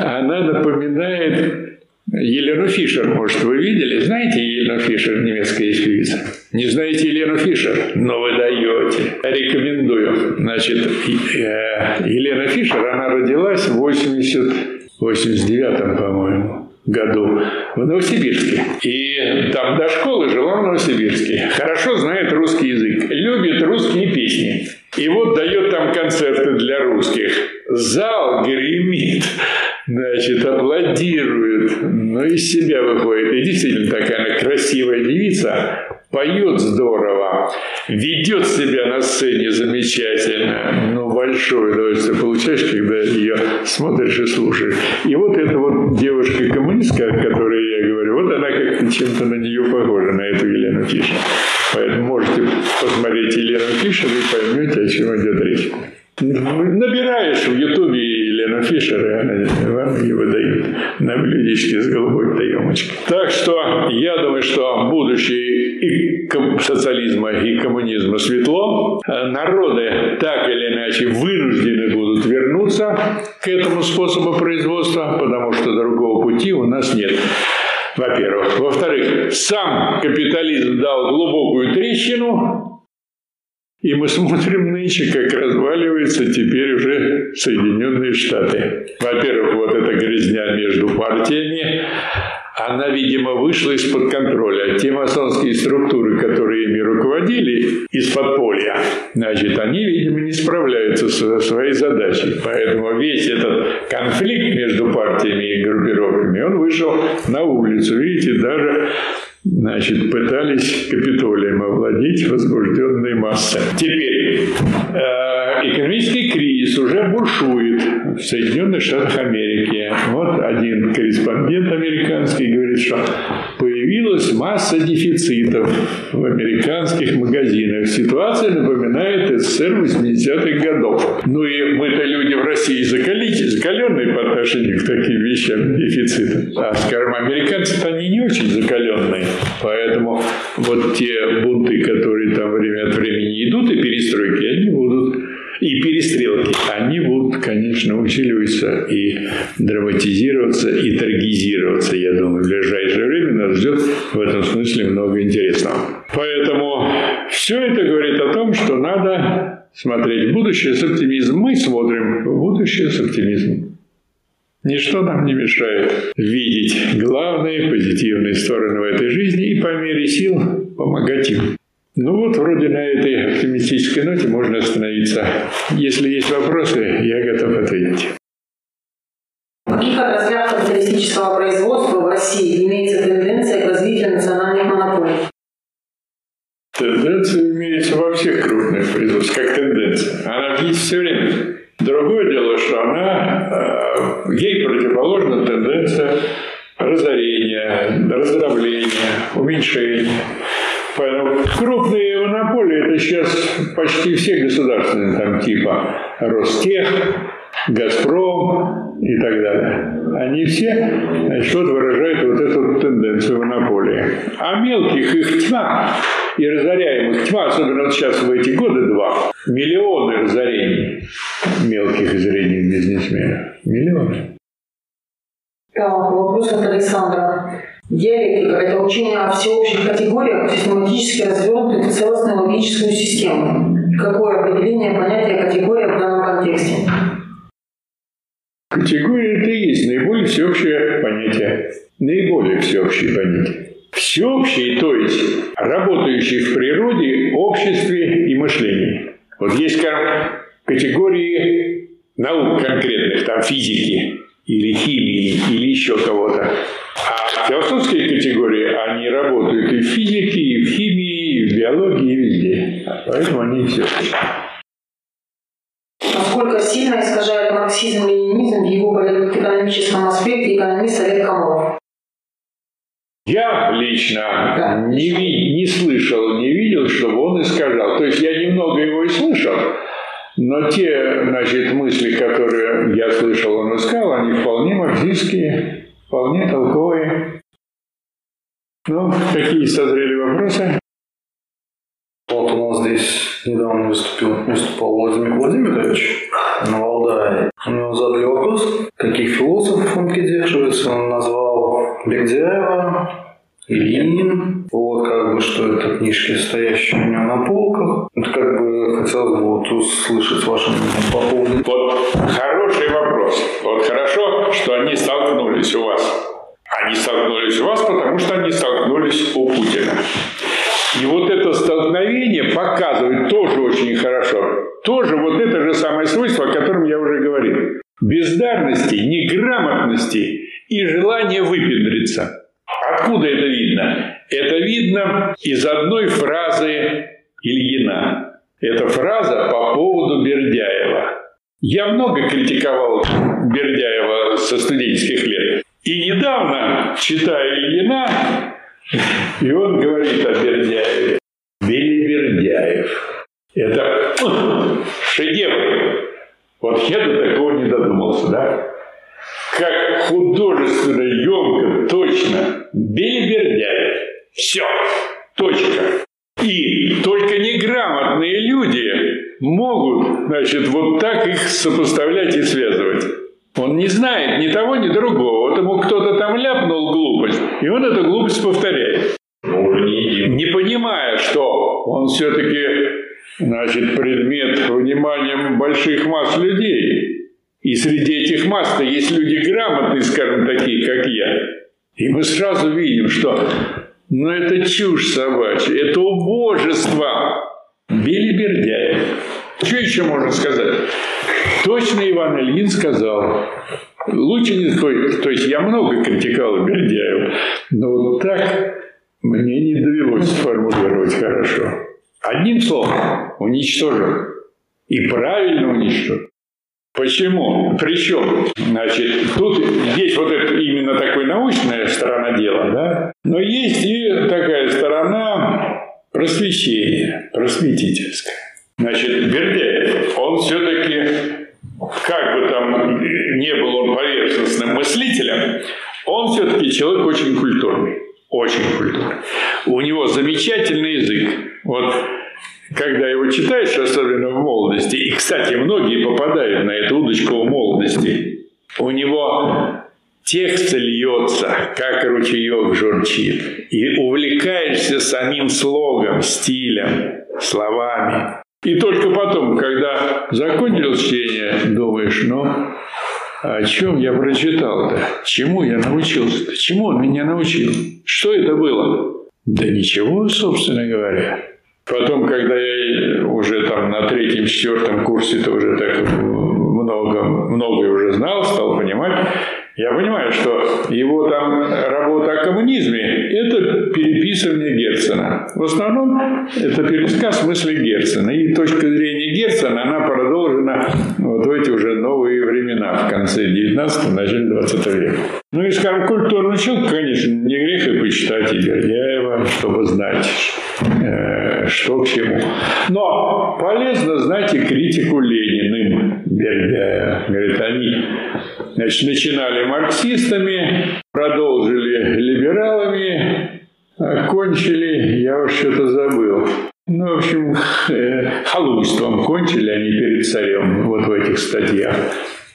Она напоминает Елену Фишер, может, вы видели? Знаете Елену Фишер, немецкая певица? Не знаете Елену Фишер? Но вы даете. Рекомендую. Значит, э, Елена Фишер, она родилась в 80, 89-м, по-моему, году в Новосибирске. И там до школы жила в Новосибирске. Хорошо знает русский язык. Любит русские песни. И вот дает там концерты для русских. Зал гремит значит, аплодирует, но из себя выходит. И действительно такая она красивая девица, поет здорово, ведет себя на сцене замечательно, ну, большое удовольствие получаешь, когда ее смотришь и слушаешь. И вот эта вот девушка-коммунистка, о которой я говорю, вот она как-то чем-то на нее похожа, на эту Елену Фишер. Поэтому можете посмотреть Елену Фишер и поймете, о чем идет речь. Набираешь в Ютубе Елена Фишер, и она вам не выдают на блюдечке с голубой каемочкой. Так что я думаю, что будущее и социализма, и коммунизма светло. Народы так или иначе вынуждены будут вернуться к этому способу производства, потому что другого пути у нас нет. Во-первых. Во-вторых, сам капитализм дал глубокую трещину, и мы смотрим нынче, как разваливаются теперь уже Соединенные Штаты. Во-первых, вот эта грязня между партиями, она, видимо, вышла из-под контроля. Те масонские структуры, которые ими руководили из подполья, значит, они, видимо, не справляются со своей задачей. Поэтому весь этот конфликт между партиями и группировками, он вышел на улицу. Видите, даже значит, пытались Капитолием овладеть возбужденные массы. Теперь, э, экономический кризис уже бушует в Соединенных Штатах Америки. Вот один корреспондент американский говорит, что появилась масса дефицитов в американских магазинах. Ситуация напоминает СССР 80-х годов. Ну и мы-то люди в России закалите, закаленные по отношению к таким вещам дефицита. А, скажем, американцы-то они не очень закаленные. Поэтому вот те бунты, которые там время от времени идут, и перестройки, они будут и перестрелки, они будут, конечно, усиливаться и драматизироваться, и трагизироваться. Я думаю, в ближайшее время нас ждет в этом смысле много интересного. Поэтому все это говорит о том, что надо смотреть в будущее с оптимизмом. Мы смотрим в будущее с оптимизмом. Ничто нам не мешает видеть главные позитивные стороны в этой жизни и по мере сил помогать им. Ну вот, вроде на этой оптимистической ноте можно остановиться. Если есть вопросы, я готов ответить. В каких отраслях капиталистического производства в России имеется тенденция к развитию национальных монополий? Тенденция имеется во всех крупных производствах, как тенденция. Она есть все время. Другое дело, что она, э, ей противоположна тенденция разорения, раздробления, уменьшения. Крупные монополии – это сейчас почти все государственные, там типа Ростех, Газпром и так далее. Они все значит, вот выражают вот эту тенденцию монополии. А мелких их тьма и разоряемых тьма, особенно вот сейчас в эти годы два, миллионы разорений мелких и средних бизнесменов. Миллионы. Так, вопрос от Александра. Диалектика – это учение о всеобщих категориях, систематически развернутых в целостную логическую систему. Какое определение понятия категория в данном контексте? Категория – это и есть наиболее всеобщее понятие. Наиболее всеобщее понятие. Всеобщие, то есть работающие в природе, обществе и мышлении. Вот есть, скажем, категории наук конкретных, там физики или химии, или еще кого-то. А философские категории, они работают и в физике, и в химии, и в биологии, и везде. Поэтому они все. Насколько сильно искажает марксизм-ленинизм в его политэкономическом аспекте экономист Олег Комаров? Я лично не, ви- не слышал, не видел, чтобы он искажал. То есть я немного его и слышал, но те значит, мысли, которые я слышал, он искал, они вполне марксистские, вполне толковые. Ну, какие созрели вопросы? Вот у нас здесь недавно выступил, выступал Владимир Владимирович на Валдае. У него задали вопрос, каких философов он придерживается. Он назвал Бердяева, Ленин. Вот как бы, что это книжки, стоящие у него на полках. Вот как бы хотелось бы вот услышать ваше мнение по поводу Вот хороший вопрос. Вот хорошо, что они столкнулись у вас. Они столкнулись у вас, потому что они столкнулись у Путина. И вот это столкновение показывает тоже очень хорошо. Тоже вот это же самое свойство, о котором я уже говорил. Бездарности, неграмотности и желание выпендриться. Откуда это видно? Это видно из одной фразы Ильина. Это фраза по поводу Бердяева. Я много критиковал Бердяева со студенческих лет. И недавно, читая Ильина, и он говорит о Бердяеве. Белибердяев. Это шедевр. Вот я до такого не додумался, да? Как художественно, емко, точно. Белибердяев. Все. Точка. И только неграмотные люди могут, значит, вот так их сопоставлять и связывать. Он не знает ни того, ни другого. Вот ему кто-то там ляпнул глупость, и он эту глупость повторяет. Един. Не понимая, что он все-таки, значит, предмет внимания больших масс людей. И среди этих масс есть люди грамотные, скажем, такие, как я. И мы сразу видим, что ну это чушь собачья, это убожество. Белибердяев. Что еще можно сказать? Точно Иван Ильин сказал. Лучше не такой, то есть я много критиковал Бердяева, но вот так мне не довелось сформулировать хорошо. Одним словом, уничтожил. И правильно уничтожил. Почему? Причем, значит, тут есть вот это именно такой научная сторона дела, да, но есть и такая сторона просвещения, просветительская. Значит, Бердяев, он все-таки, как бы там не был он поверхностным мыслителем, он все-таки человек очень культурный. Очень культурный. У него замечательный язык. Вот когда его читаешь, особенно в молодости, и, кстати, многие попадают на эту удочку в молодости, у него текст льется, как ручеек журчит, и увлекаешься самим слогом, стилем, словами. И только потом, когда закончил чтение, думаешь, ну, о чем я прочитал-то? Чему я научился-то? Чему он меня научил? Что это было? Да ничего, собственно говоря. Потом, когда я уже там на третьем, четвертом курсе то уже так много, многое уже знал, стал понимать, я понимаю, что его там работа о коммунизме – это переписывание Герцена. В основном это пересказ мысли Герцена. И точка зрения Герцена, она продолжена вот в эти уже новые времена, в конце 19 начале 20 века. Ну и, скажем, культурный человек, конечно, не грех и почитать и Бердяева, чтобы знать, э, что к чему. Но полезно знать и критику Лениным Бердяева. Говорит, они значит, начинали марксистами, продолжили либералами, кончили, я уж что-то забыл. Ну, в общем, э, халуйством кончили они перед царем вот в этих статьях,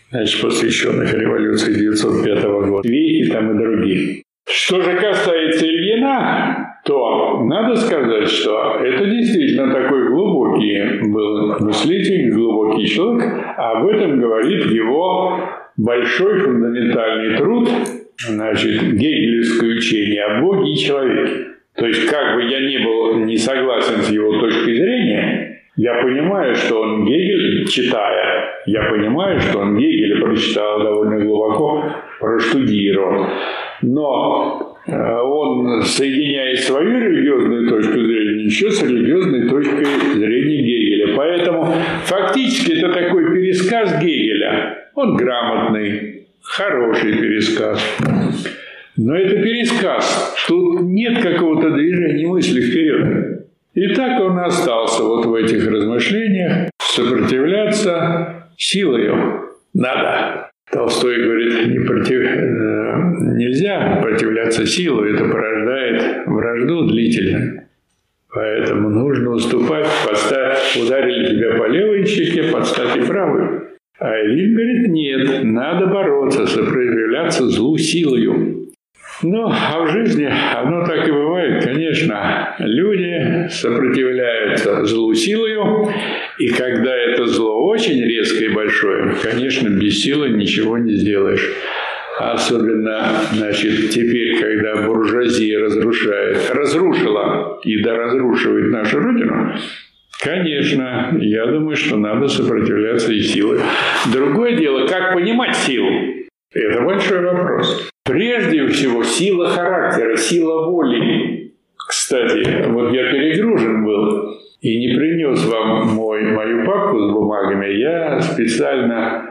значит, посвященных революции 905 года. Веки там и другие. Что же касается Ильина, то надо сказать, что это действительно такой глубокий был мыслитель, глубокий человек. А об этом говорит его большой фундаментальный труд, значит, гегелевское учение о Боге и человеке. То есть, как бы я не был не согласен с его точкой зрения, я понимаю, что он Гегель, читая, я понимаю, что он Гегеля прочитал довольно глубоко, проштудировал. Но он соединяет свою религиозную точку зрения еще с религиозной точкой зрения Гегеля. Поэтому фактически это такой пересказ Гегеля. Он грамотный, хороший пересказ. Но это пересказ. Тут нет какого-то движения мысли вперед. И так он остался вот в этих размышлениях. Сопротивляться силою надо. Толстой говорит, не против... Э, нельзя противляться силой, это порождает вражду длительно. Поэтому нужно уступать, подставь, ударили тебя по левой щеке, подставь и правую. А Ильин говорит, нет, надо бороться, сопротивляться злу силою. Ну, а в жизни оно так и бывает, конечно. Люди сопротивляются злу силою, и когда это зло очень резкое и большое, конечно, без силы ничего не сделаешь. Особенно, значит, теперь, когда буржуазия разрушает, разрушила и да разрушивает нашу Родину, Конечно, я думаю, что надо сопротивляться и силой. Другое дело, как понимать силу. Это большой вопрос. Прежде всего, сила характера, сила воли. Кстати, вот я перегружен был и не принес вам мой, мою папку с бумагами. Я специально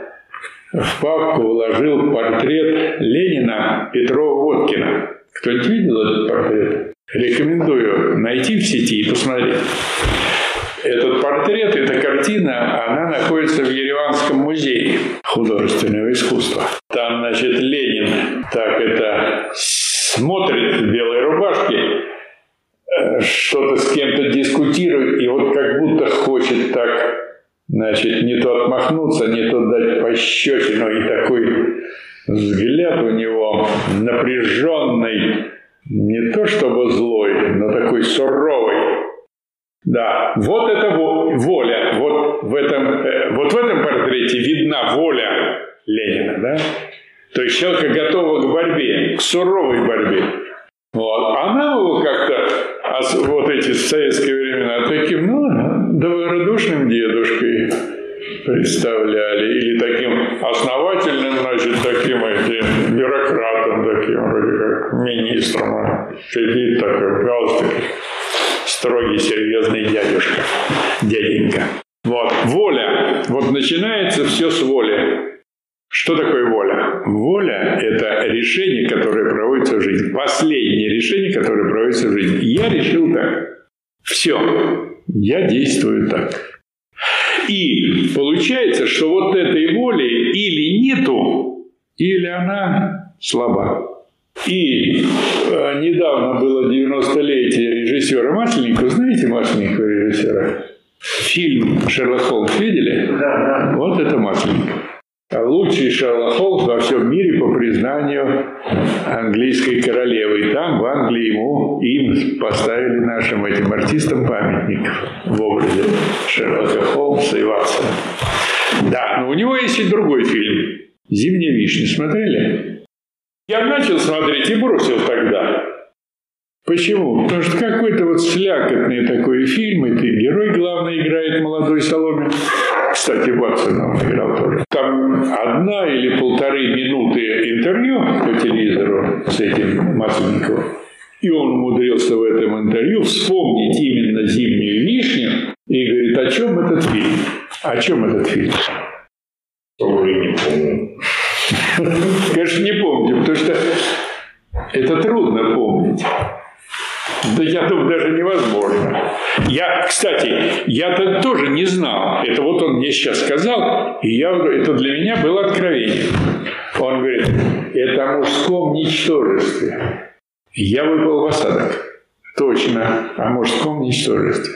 в папку вложил портрет Ленина Петрова-Водкина. Кто-нибудь видел этот портрет? Рекомендую найти в сети и посмотреть. Этот портрет, эта картина, она находится в Ереванском музее художественного искусства. Там, значит, Ленин так это смотрит в белой рубашке, э, что-то с кем-то дискутирует, и вот как будто хочет так, значит, не то отмахнуться, не то дать пощечину, и такой взгляд у него напряженный, не то чтобы злой, но такой суровый. Да, вот это воля, вот в этом, э, вот в этом портрете видна воля Ленина, да? То есть человека готова к борьбе, к суровой борьбе. Вот. А нам его как-то, вот эти советские времена, таким, ну, добродушным дедушкой представляли, или таким основательным, значит, таким этим бюрократом, таким вроде как министром. сидит такой галстук, строгий, серьезный дядюшка, дяденька. Вот, воля. Вот начинается все с воли. Что такое воля? Воля – это решение, которое проводится в жизни. Последнее решение, которое проводится в жизни. Я решил так. Все. Я действую так. И получается, что вот этой воли или нету, или она слаба. И э, недавно было 90-летие режиссера Масленникова. Знаете Масленникова режиссера? Фильм «Шерлок Холмс» видели? Да, да. Вот это Масленников. А лучший Шерлок Холмс во всем мире по признанию английской королевы. И там, в Англии, ему, им поставили нашим этим артистам памятник в образе Шерлока Холмса и Ватсона. Да, но у него есть и другой фильм «Зимняя вишня». Смотрели? Я начал смотреть и бросил тогда. Почему? Потому что какой-то вот слякотный такой фильм, и ты герой главный играет молодой Соломин. Кстати, Ватсона он играл тоже. Там одна или полторы минуты интервью по телевизору с этим Масленниковым. И он умудрился в этом интервью вспомнить именно «Зимнюю вишню» и говорит, о чем этот фильм? О чем этот фильм? Тоже не помню. Конечно, не помню, потому что это трудно помнить. Да я думаю, даже невозможно. Я, кстати, я-то тоже не знал. Это вот он мне сейчас сказал, и я, это для меня было откровение. Он говорит, это о мужском ничтожестве. Я выпал в осадок. Точно, о мужском ничтожестве.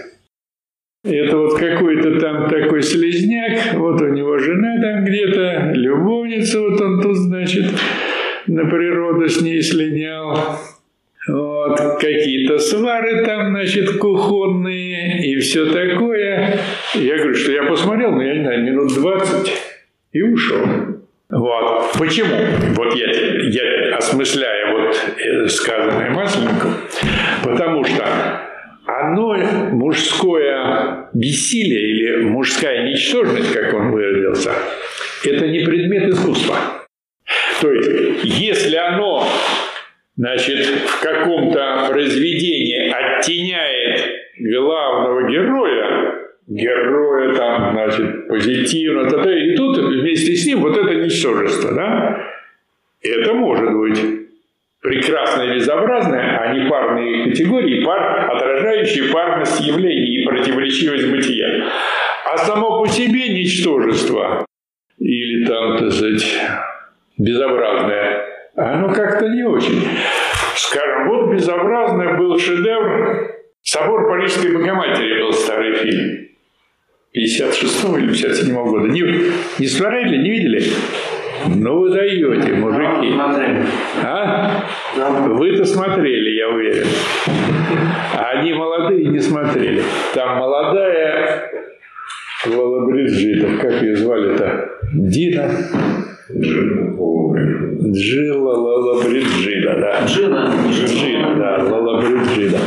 Это вот какой-то там такой слезняк, вот у него жена там где-то, любовница, вот он тут, значит, на природу с ней слинял. Вот, какие-то свары там, значит, кухонные и все такое. Я говорю, что я посмотрел, но я не знаю, минут 20 и ушел. Вот. Почему? Вот я, я осмысляю вот сказанное Масленником, потому что оно, мужское бессилие или мужская ничтожность, как он выразился, это не предмет искусства. То есть, если оно значит, в каком-то произведении оттеняет главного героя, героя там, значит, позитивно, то, и тут вместе с ним вот это ничтожество, да? Это может быть прекрасное и безобразное, а не парные категории, пар, отражающие парность явлений и противоречивость бытия. А само по себе ничтожество или там, так сказать, безобразное – оно как-то не очень. Скажем, вот безобразный был шедевр «Собор Парижской Богоматери» был старый фильм. 56 или 57 -го года. Не, не смотрели, не видели? Ну вы даете, мужики. А? Вы-то смотрели, я уверен. А они молодые не смотрели. Там молодая Лола Бриджитов, как ее звали-то? Дина? Джилла Лала Бриджида, да. Джина. Джина, да, Лала Бриджида.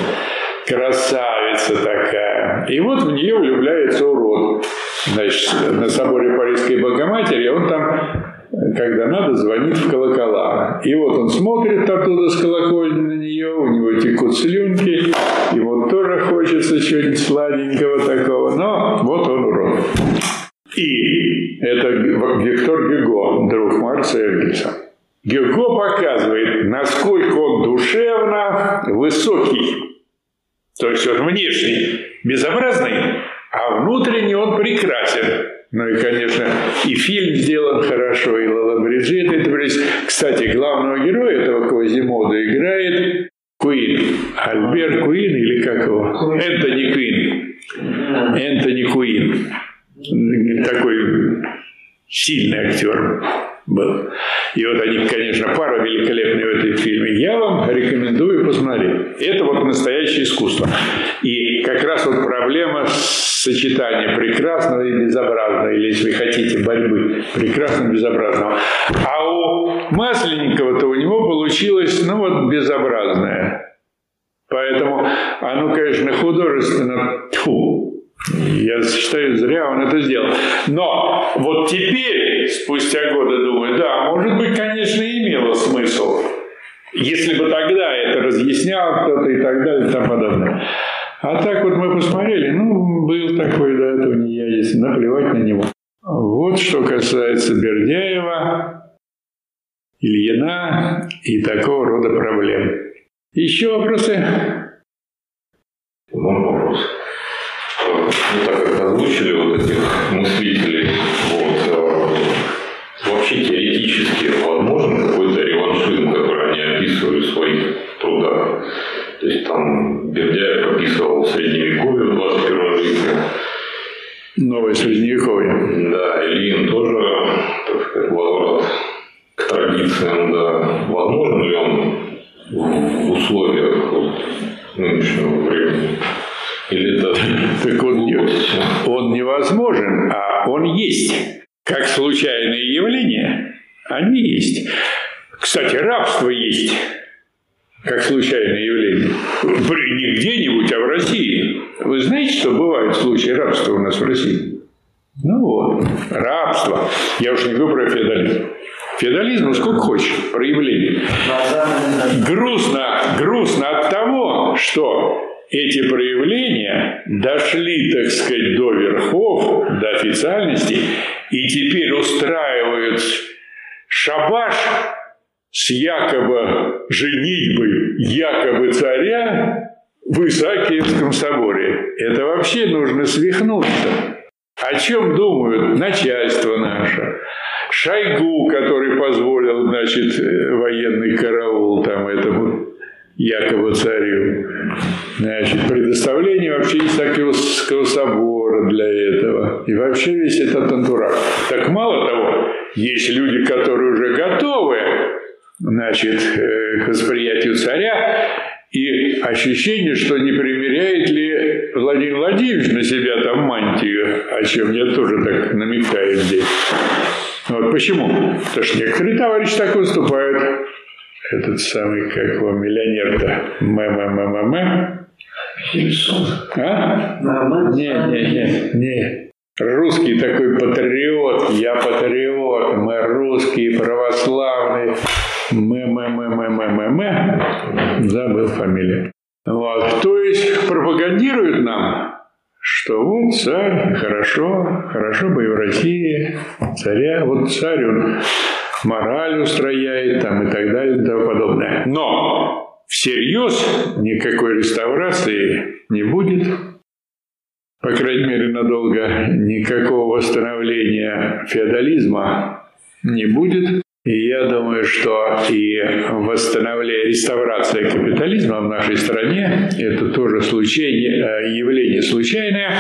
Красавица такая. И вот в нее влюбляется урод. Значит, на соборе Парижской Богоматери он там когда надо, звонит в колокола. И вот он смотрит оттуда с колокольни на нее, у него текут слюнки, ему тоже хочется чего-нибудь сладенького такого, но вот он урод. И это Виктор Гюго, друг Марса Энгельса. Гюго показывает, насколько он душевно высокий. То есть он внешний безобразный, а внутренний он прекрасен. Ну и, конечно, и фильм сделан хорошо, и Лала Бриджит. Это, кстати, главного героя этого Квазимода играет Куин. Альберт Куин или как его? Энтони Куин. Энтони Куин. Такой сильный актер был. И вот они, конечно, пара великолепная в этом фильме. Я вам рекомендую посмотреть. Это вот настоящее искусство. И как раз вот проблема сочетания прекрасного и безобразного, или, если хотите, борьбы прекрасного и безобразного. А у Масленникова-то у него получилось, ну вот, безобразное. Поэтому оно, конечно, художественно, тьфу, я считаю, зря он это сделал. Но вот теперь, спустя годы, думаю, да, может быть, конечно, имело смысл Если бы тогда это разъяснял кто-то и так далее и тому подобное. А так вот мы посмотрели, ну, был такой до этого не я, если наплевать на него. Вот что касается Бердяева, Ильина и такого рода проблем. Еще вопросы? Вопрос? Ну, так как озвучили вот этих мыслителей, вот, э, вообще теоретически возможен какой-то реваншизм, который они описывали в своих трудах? То есть там Бердяев описывал средневековье в 21 веке. Новое средневековье. Да, Ильин тоже, так сказать, возврат к традициям, да. Возможен ли он в условиях вот нынешнего времени? Или это Так он, не- он невозможен, а он есть. Как случайные явления, они есть. Кстати, рабство есть, как случайное явление. Не где-нибудь, а в России. Вы знаете, что бывают случаи рабства у нас в России? Ну вот, рабство. Я уж не говорю про феодализм. Феодализм, ну сколько хочешь, проявлений. Грустно, грустно от того, что эти проявления дошли, так сказать, до верхов, до официальности, и теперь устраивают шабаш с якобы женитьбой якобы царя в Исаакиевском соборе. Это вообще нужно свихнуться. О чем думают начальство наше? Шойгу, который позволил, значит, э, военный караул там этому якобы царю. Значит, предоставление вообще Исаакиевского собора для этого. И вообще весь этот антураж. Так мало того, есть люди, которые уже готовы значит, э, к восприятию царя, и ощущение, что не примеряет ли Владимир Владимирович на себя там мантию, о чем я тоже так намекаю здесь. Вот почему? Потому что некоторые товарищи так выступают. Этот самый, как его, миллионер-то, мэ-мэ-мэ-мэ-мэ. А? Не, не, не, не. Русский такой патриот, я патриот, мы русские, православные, мы, мы, мы, мы, мы, мы, мы. Забыл фамилию. Вот. То есть пропагандируют нам, что вот царь, хорошо, хорошо бы и в России, царя, вот царь, он мораль устрояет там и так далее и тому подобное. Но всерьез никакой реставрации не будет, по крайней мере, надолго никакого восстановления феодализма не будет. И я думаю, что и восстановление, реставрация капитализма в нашей стране – это тоже случайное, э, явление случайное.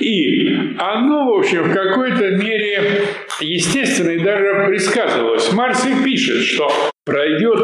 И оно, в общем, в какой-то мере естественно и даже предсказывалось. Марс и пишет, что пройдет,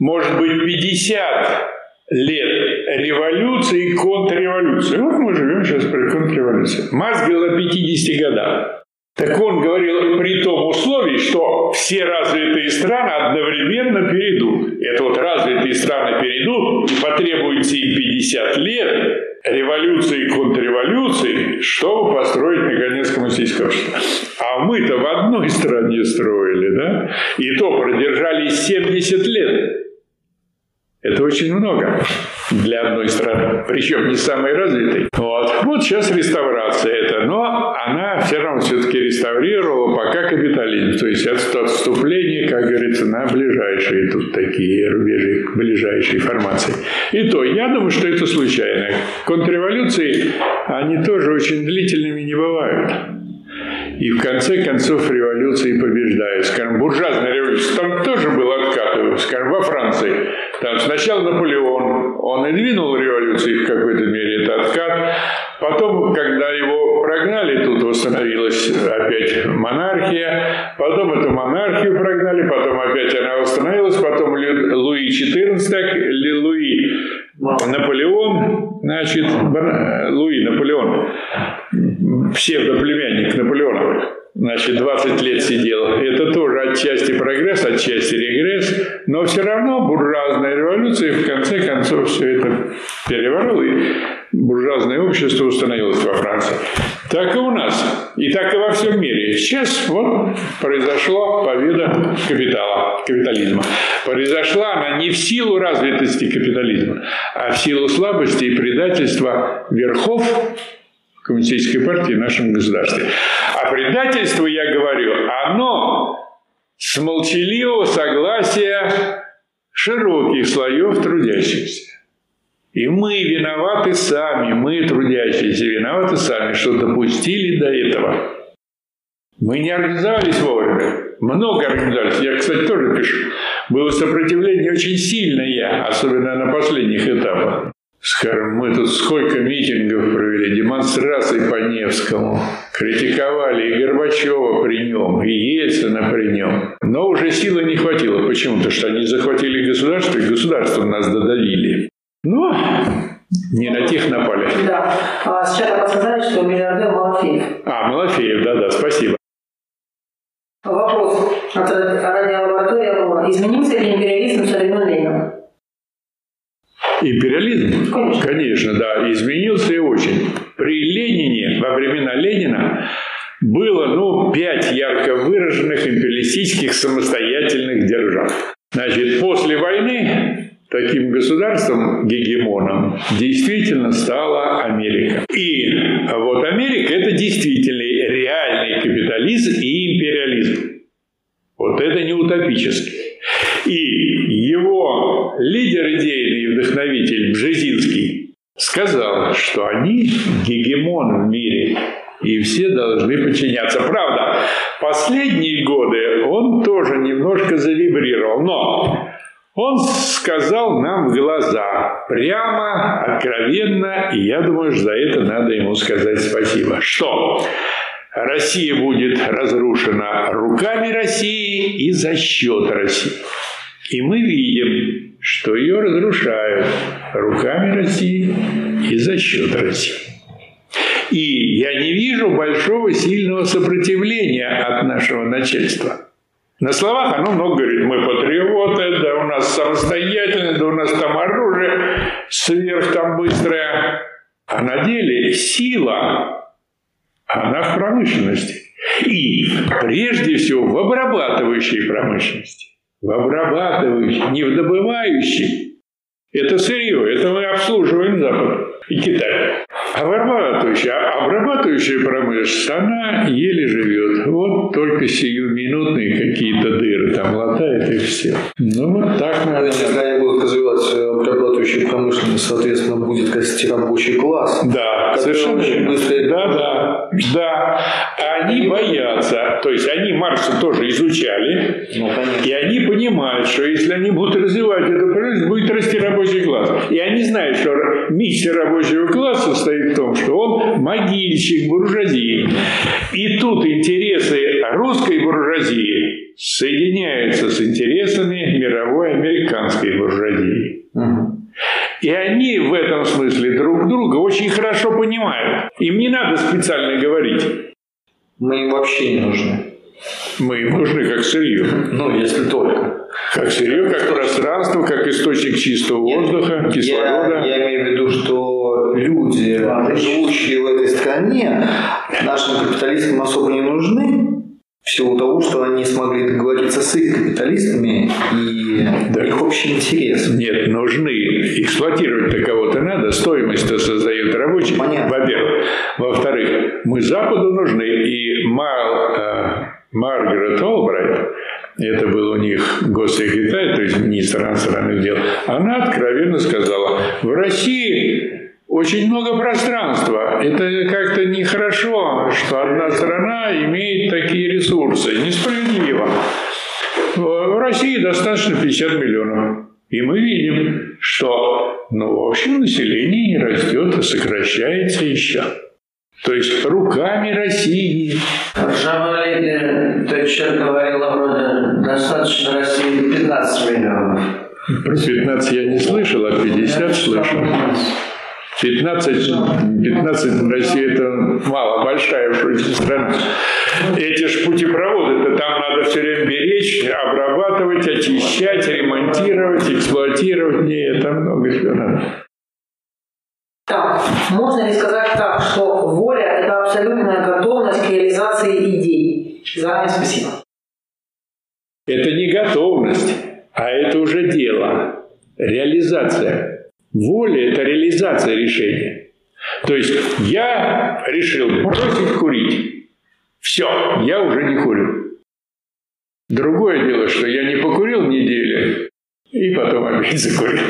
может быть, 50 лет революции и контрреволюции. Вот мы живем сейчас при контрреволюции. Марс говорил о 50 годах. Так он говорил при том условии, что все развитые страны одновременно перейдут. Это вот развитые страны перейдут, и потребуется им 50 лет революции и контрреволюции, чтобы построить наконец коммунистическое общество. А мы-то в одной стране строили, да? И то продержались 70 лет. Это очень много для одной страны, причем не самой развитой. Вот, вот сейчас реставрация это, но она все равно все-таки реставрировала пока капитализм, то есть от- отступление, как говорится, на ближайшие тут такие рубежи, ближайшие формации. И то, я думаю, что это случайно. Контрреволюции, они тоже очень длительными не бывают. И в конце концов революции побеждают. Скажем, буржуазная революция, там тоже был откат, скажем, во Франции. Там сначала Наполеон, он и двинул революцию в какой-то мере, это откат. Потом, когда его прогнали, тут восстановилась опять монархия. Потом эту монархию прогнали, потом опять она восстановилась. Потом Луи XIV, Луи Наполеон, значит, Бона- Луи Наполеон, псевдоплемянник Наполеона, значит, 20 лет сидел. Это тоже отчасти прогресс, отчасти регресс. Но все равно буржуазная революция в конце концов все это переворот, и буржуазное общество установилось во Франции. Так и у нас, и так и во всем мире. Сейчас вот произошла победа капитала, капитализма. Произошла она не в силу развитости капитализма, а в силу слабости и предательства верхов коммунистической партии в нашем государстве. А предательство, я говорю, оно с молчаливого согласия широких слоев трудящихся. И мы виноваты сами, мы, трудящиеся, виноваты сами, что допустили до этого. Мы не организовались вовремя. Много организовались. Я, кстати, тоже пишу. Было сопротивление очень сильное, особенно на последних этапах. Скажем, мы тут сколько митингов провели, демонстраций по Невскому. Критиковали и Горбачева при нем, и Ельцина при нем. Но уже силы не хватило. Почему? Потому что они захватили государство, и государство нас додавили. Но не на тех напали. Да. А сейчас только сказали, что миллиардер Малафеев. А, Малафеев, да-да, спасибо. Вопрос от радиолаборатории Изменился ли империализм со времен Ленина? Империализм? Конечно. Да, изменился и очень. При Ленине, во времена Ленина, было, ну, пять ярко выраженных империалистических самостоятельных держав. Значит, после войны таким государством, гегемоном, действительно стала Америка. И вот Америка – это действительный реальный капитализм и империализм. Вот это не утопический. И его лидер идейный и вдохновитель Бжезинский сказал, что они гегемон в мире, и все должны подчиняться. Правда, последние годы он тоже немножко завибрировал, но он сказал нам в глаза, прямо, откровенно, и я думаю, что за это надо ему сказать спасибо. Что? Россия будет разрушена руками России и за счет России. И мы видим, что ее разрушают руками России и за счет России. И я не вижу большого сильного сопротивления от нашего начальства. На словах оно много говорит, мы патриоты, да у нас самостоятельные, да у нас там оружие сверх там быстрое. А на деле сила, она в промышленности. И прежде всего в обрабатывающей промышленности. В обрабатывающей, не в добывающей. Это сырье, это мы обслуживаем Запад и Китай. Обрабатывающая, обрабатывающая промышленность, она еле живет. Вот только сиюминутные какие-то дыры там латает и все. Ну вот так надо. Если они будут развивать обрабатывающую промышленность, соответственно, будет расти рабочий класс. Да, совершенно очень быстро Да, да, да. Они боятся, то есть они Маркса тоже изучали, Ну, конечно. и они понимают, что если они будут развивать эту промышленность, будет расти рабочий класс. И они знают, что миссия рабочего класса состоит в том, что он могильщик буржуазии. И тут интересы русской буржуазии соединяются с интересами мировой американской буржуазии. И они в этом смысле друг друга очень хорошо понимают. Им не надо специально говорить. Мы им вообще не нужны. Мы им нужны как сырье. Ну, если только. Как сырье, как пространство, как источник чистого воздуха, Я, кислорода. я имею в виду, что люди, живущие в этой стране, нашим капиталистам особо не нужны, в силу того, что они смогли договориться с их капиталистами, и Да. у них общий интерес. Нет, нужны. Эксплуатировать-то кого-то надо, стоимость-то создают рабочие, во-первых. Во-вторых, мы Западу нужны. И Мар- э, Маргарет Олбрайт, это был у них госсекретарь, то есть министр иностранных дел, она откровенно сказала, в России очень много пространства. Это как-то нехорошо, что одна страна имеет такие ресурсы. Несправедливо. В России достаточно 50 миллионов. И мы видим, что ну, в общем население не растет, а сокращается еще. То есть руками России. Ржавая леди Тэтчер говорила вроде достаточно России 15 миллионов. Про 15 я не слышал, а 50 слышал. 15, 15 в России это мало, большая уж страна. Эти ж путепроводы-то там надо все время беречь, обрабатывать, очищать, ремонтировать, эксплуатировать. Не, это много всего надо. Так, можно ли сказать так, что воля – это абсолютная готовность к реализации идей? Заранее спасибо. Это не готовность, а это уже дело, реализация. Воля – это реализация решения. То есть я решил бросить курить. Все, я уже не курю. Другое дело, что я не покурил неделю, и потом опять закурил.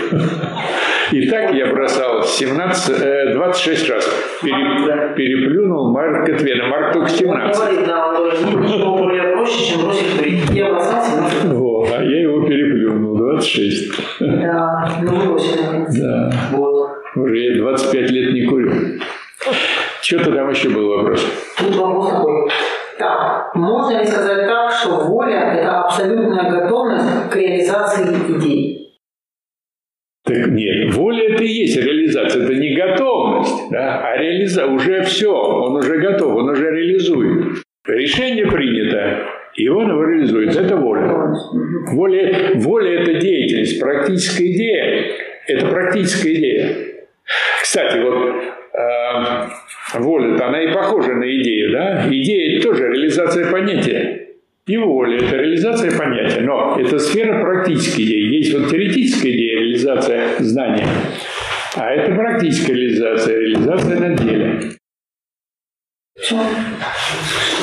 И так я бросал 17, э, 26 раз. Пере- переплюнул Марка Твена. Марк только 17. Говорит, да, он проще, чем бросить курить. Я бросал 17 раз. Вот, а я его переплюнул. 26. Да, ну бросил. наконец. Да. Вот. Уже я 25 лет не курю. Что-то там еще был вопрос. Тут вопрос такой. Так, можно ли сказать так, что воля – это абсолютная готовность к реализации идей? Так нет, воля это и есть реализация, это не готовность, да, а реализа уже все, он уже готов, он уже реализует. Решение принято, и он его реализует. Это воля. Воля, воля это деятельность, практическая идея – это практическая идея. Кстати, вот э, воля-то, она и похожа на идею, да? Идея – это тоже реализация понятия. И воля – это реализация понятия. Но это сфера практической идеи. Есть вот теоретическая идея, реализация знания. А это практическая реализация, реализация на деле.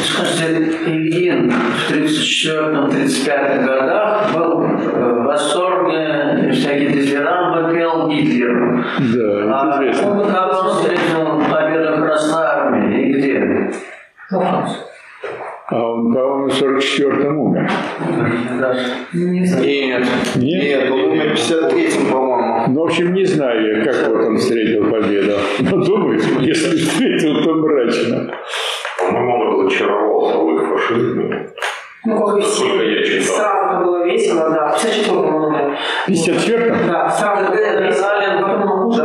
Скажите, Ильин в 34-35 годах был э, в восторге, всякие дифирамбы пел Гитлеру. Да, А известно. он, как он встретил победу Красной Армии и где? А он, по-моему, в 44-м умер. Не знаю. Нет, Нет? нет, он умер в 53-м, по-моему. Ну, в общем, не знаю я, как вот он встретил победу. Но думаю, если встретил, то мрачно. По-моему, он разочаровался в их фашизме. Ну, как и все. Сразу было весело, да. В 54-м он умер. В 54-м? Да, сразу весело. Потом он хуже.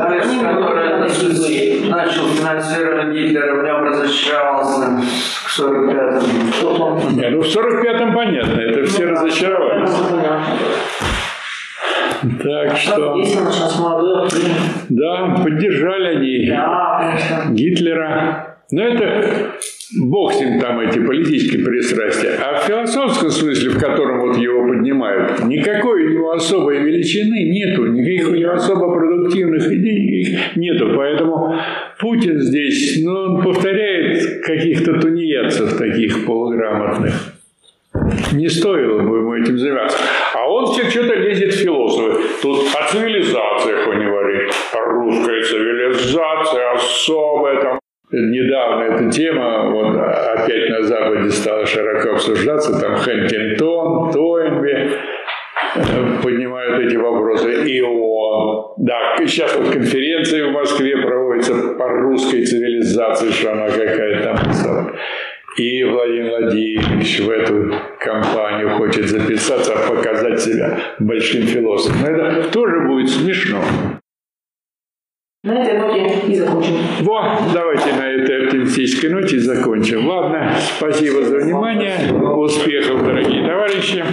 Были начал финансирование Гитлера, в нем разочаровался к 45-му. Что там? Не, ну в 45-м понятно, это все разочаровались. Так что, Весело да, поддержали они Да. Гитлера. Но это бог с ним там эти политические пристрастия. А в философском смысле, в котором вот его поднимают, никакой у него особой величины нету, никаких у него особо продуктивных идей нету. Поэтому Путин здесь, ну, он повторяет каких-то тунеядцев таких полуграмотных. Не стоило бы ему этим заниматься. А он все что-то лезет в философы. Тут о цивилизациях он говорит. Русская цивилизация особая там. Недавно эта тема вот, опять на Западе стала широко обсуждаться. Там Хэнтингтон, Тойнби э, поднимают эти вопросы. И он. Да, сейчас вот конференция в Москве проводится по русской цивилизации, что она какая-то там. И Владимир Владимирович в эту компанию хочет записаться, показать себя большим философом. Это тоже будет смешно. На этой ноте и закончим. Вот, давайте на этой оптимистической ноте закончим. Ладно, спасибо за внимание. Успехов, дорогие товарищи.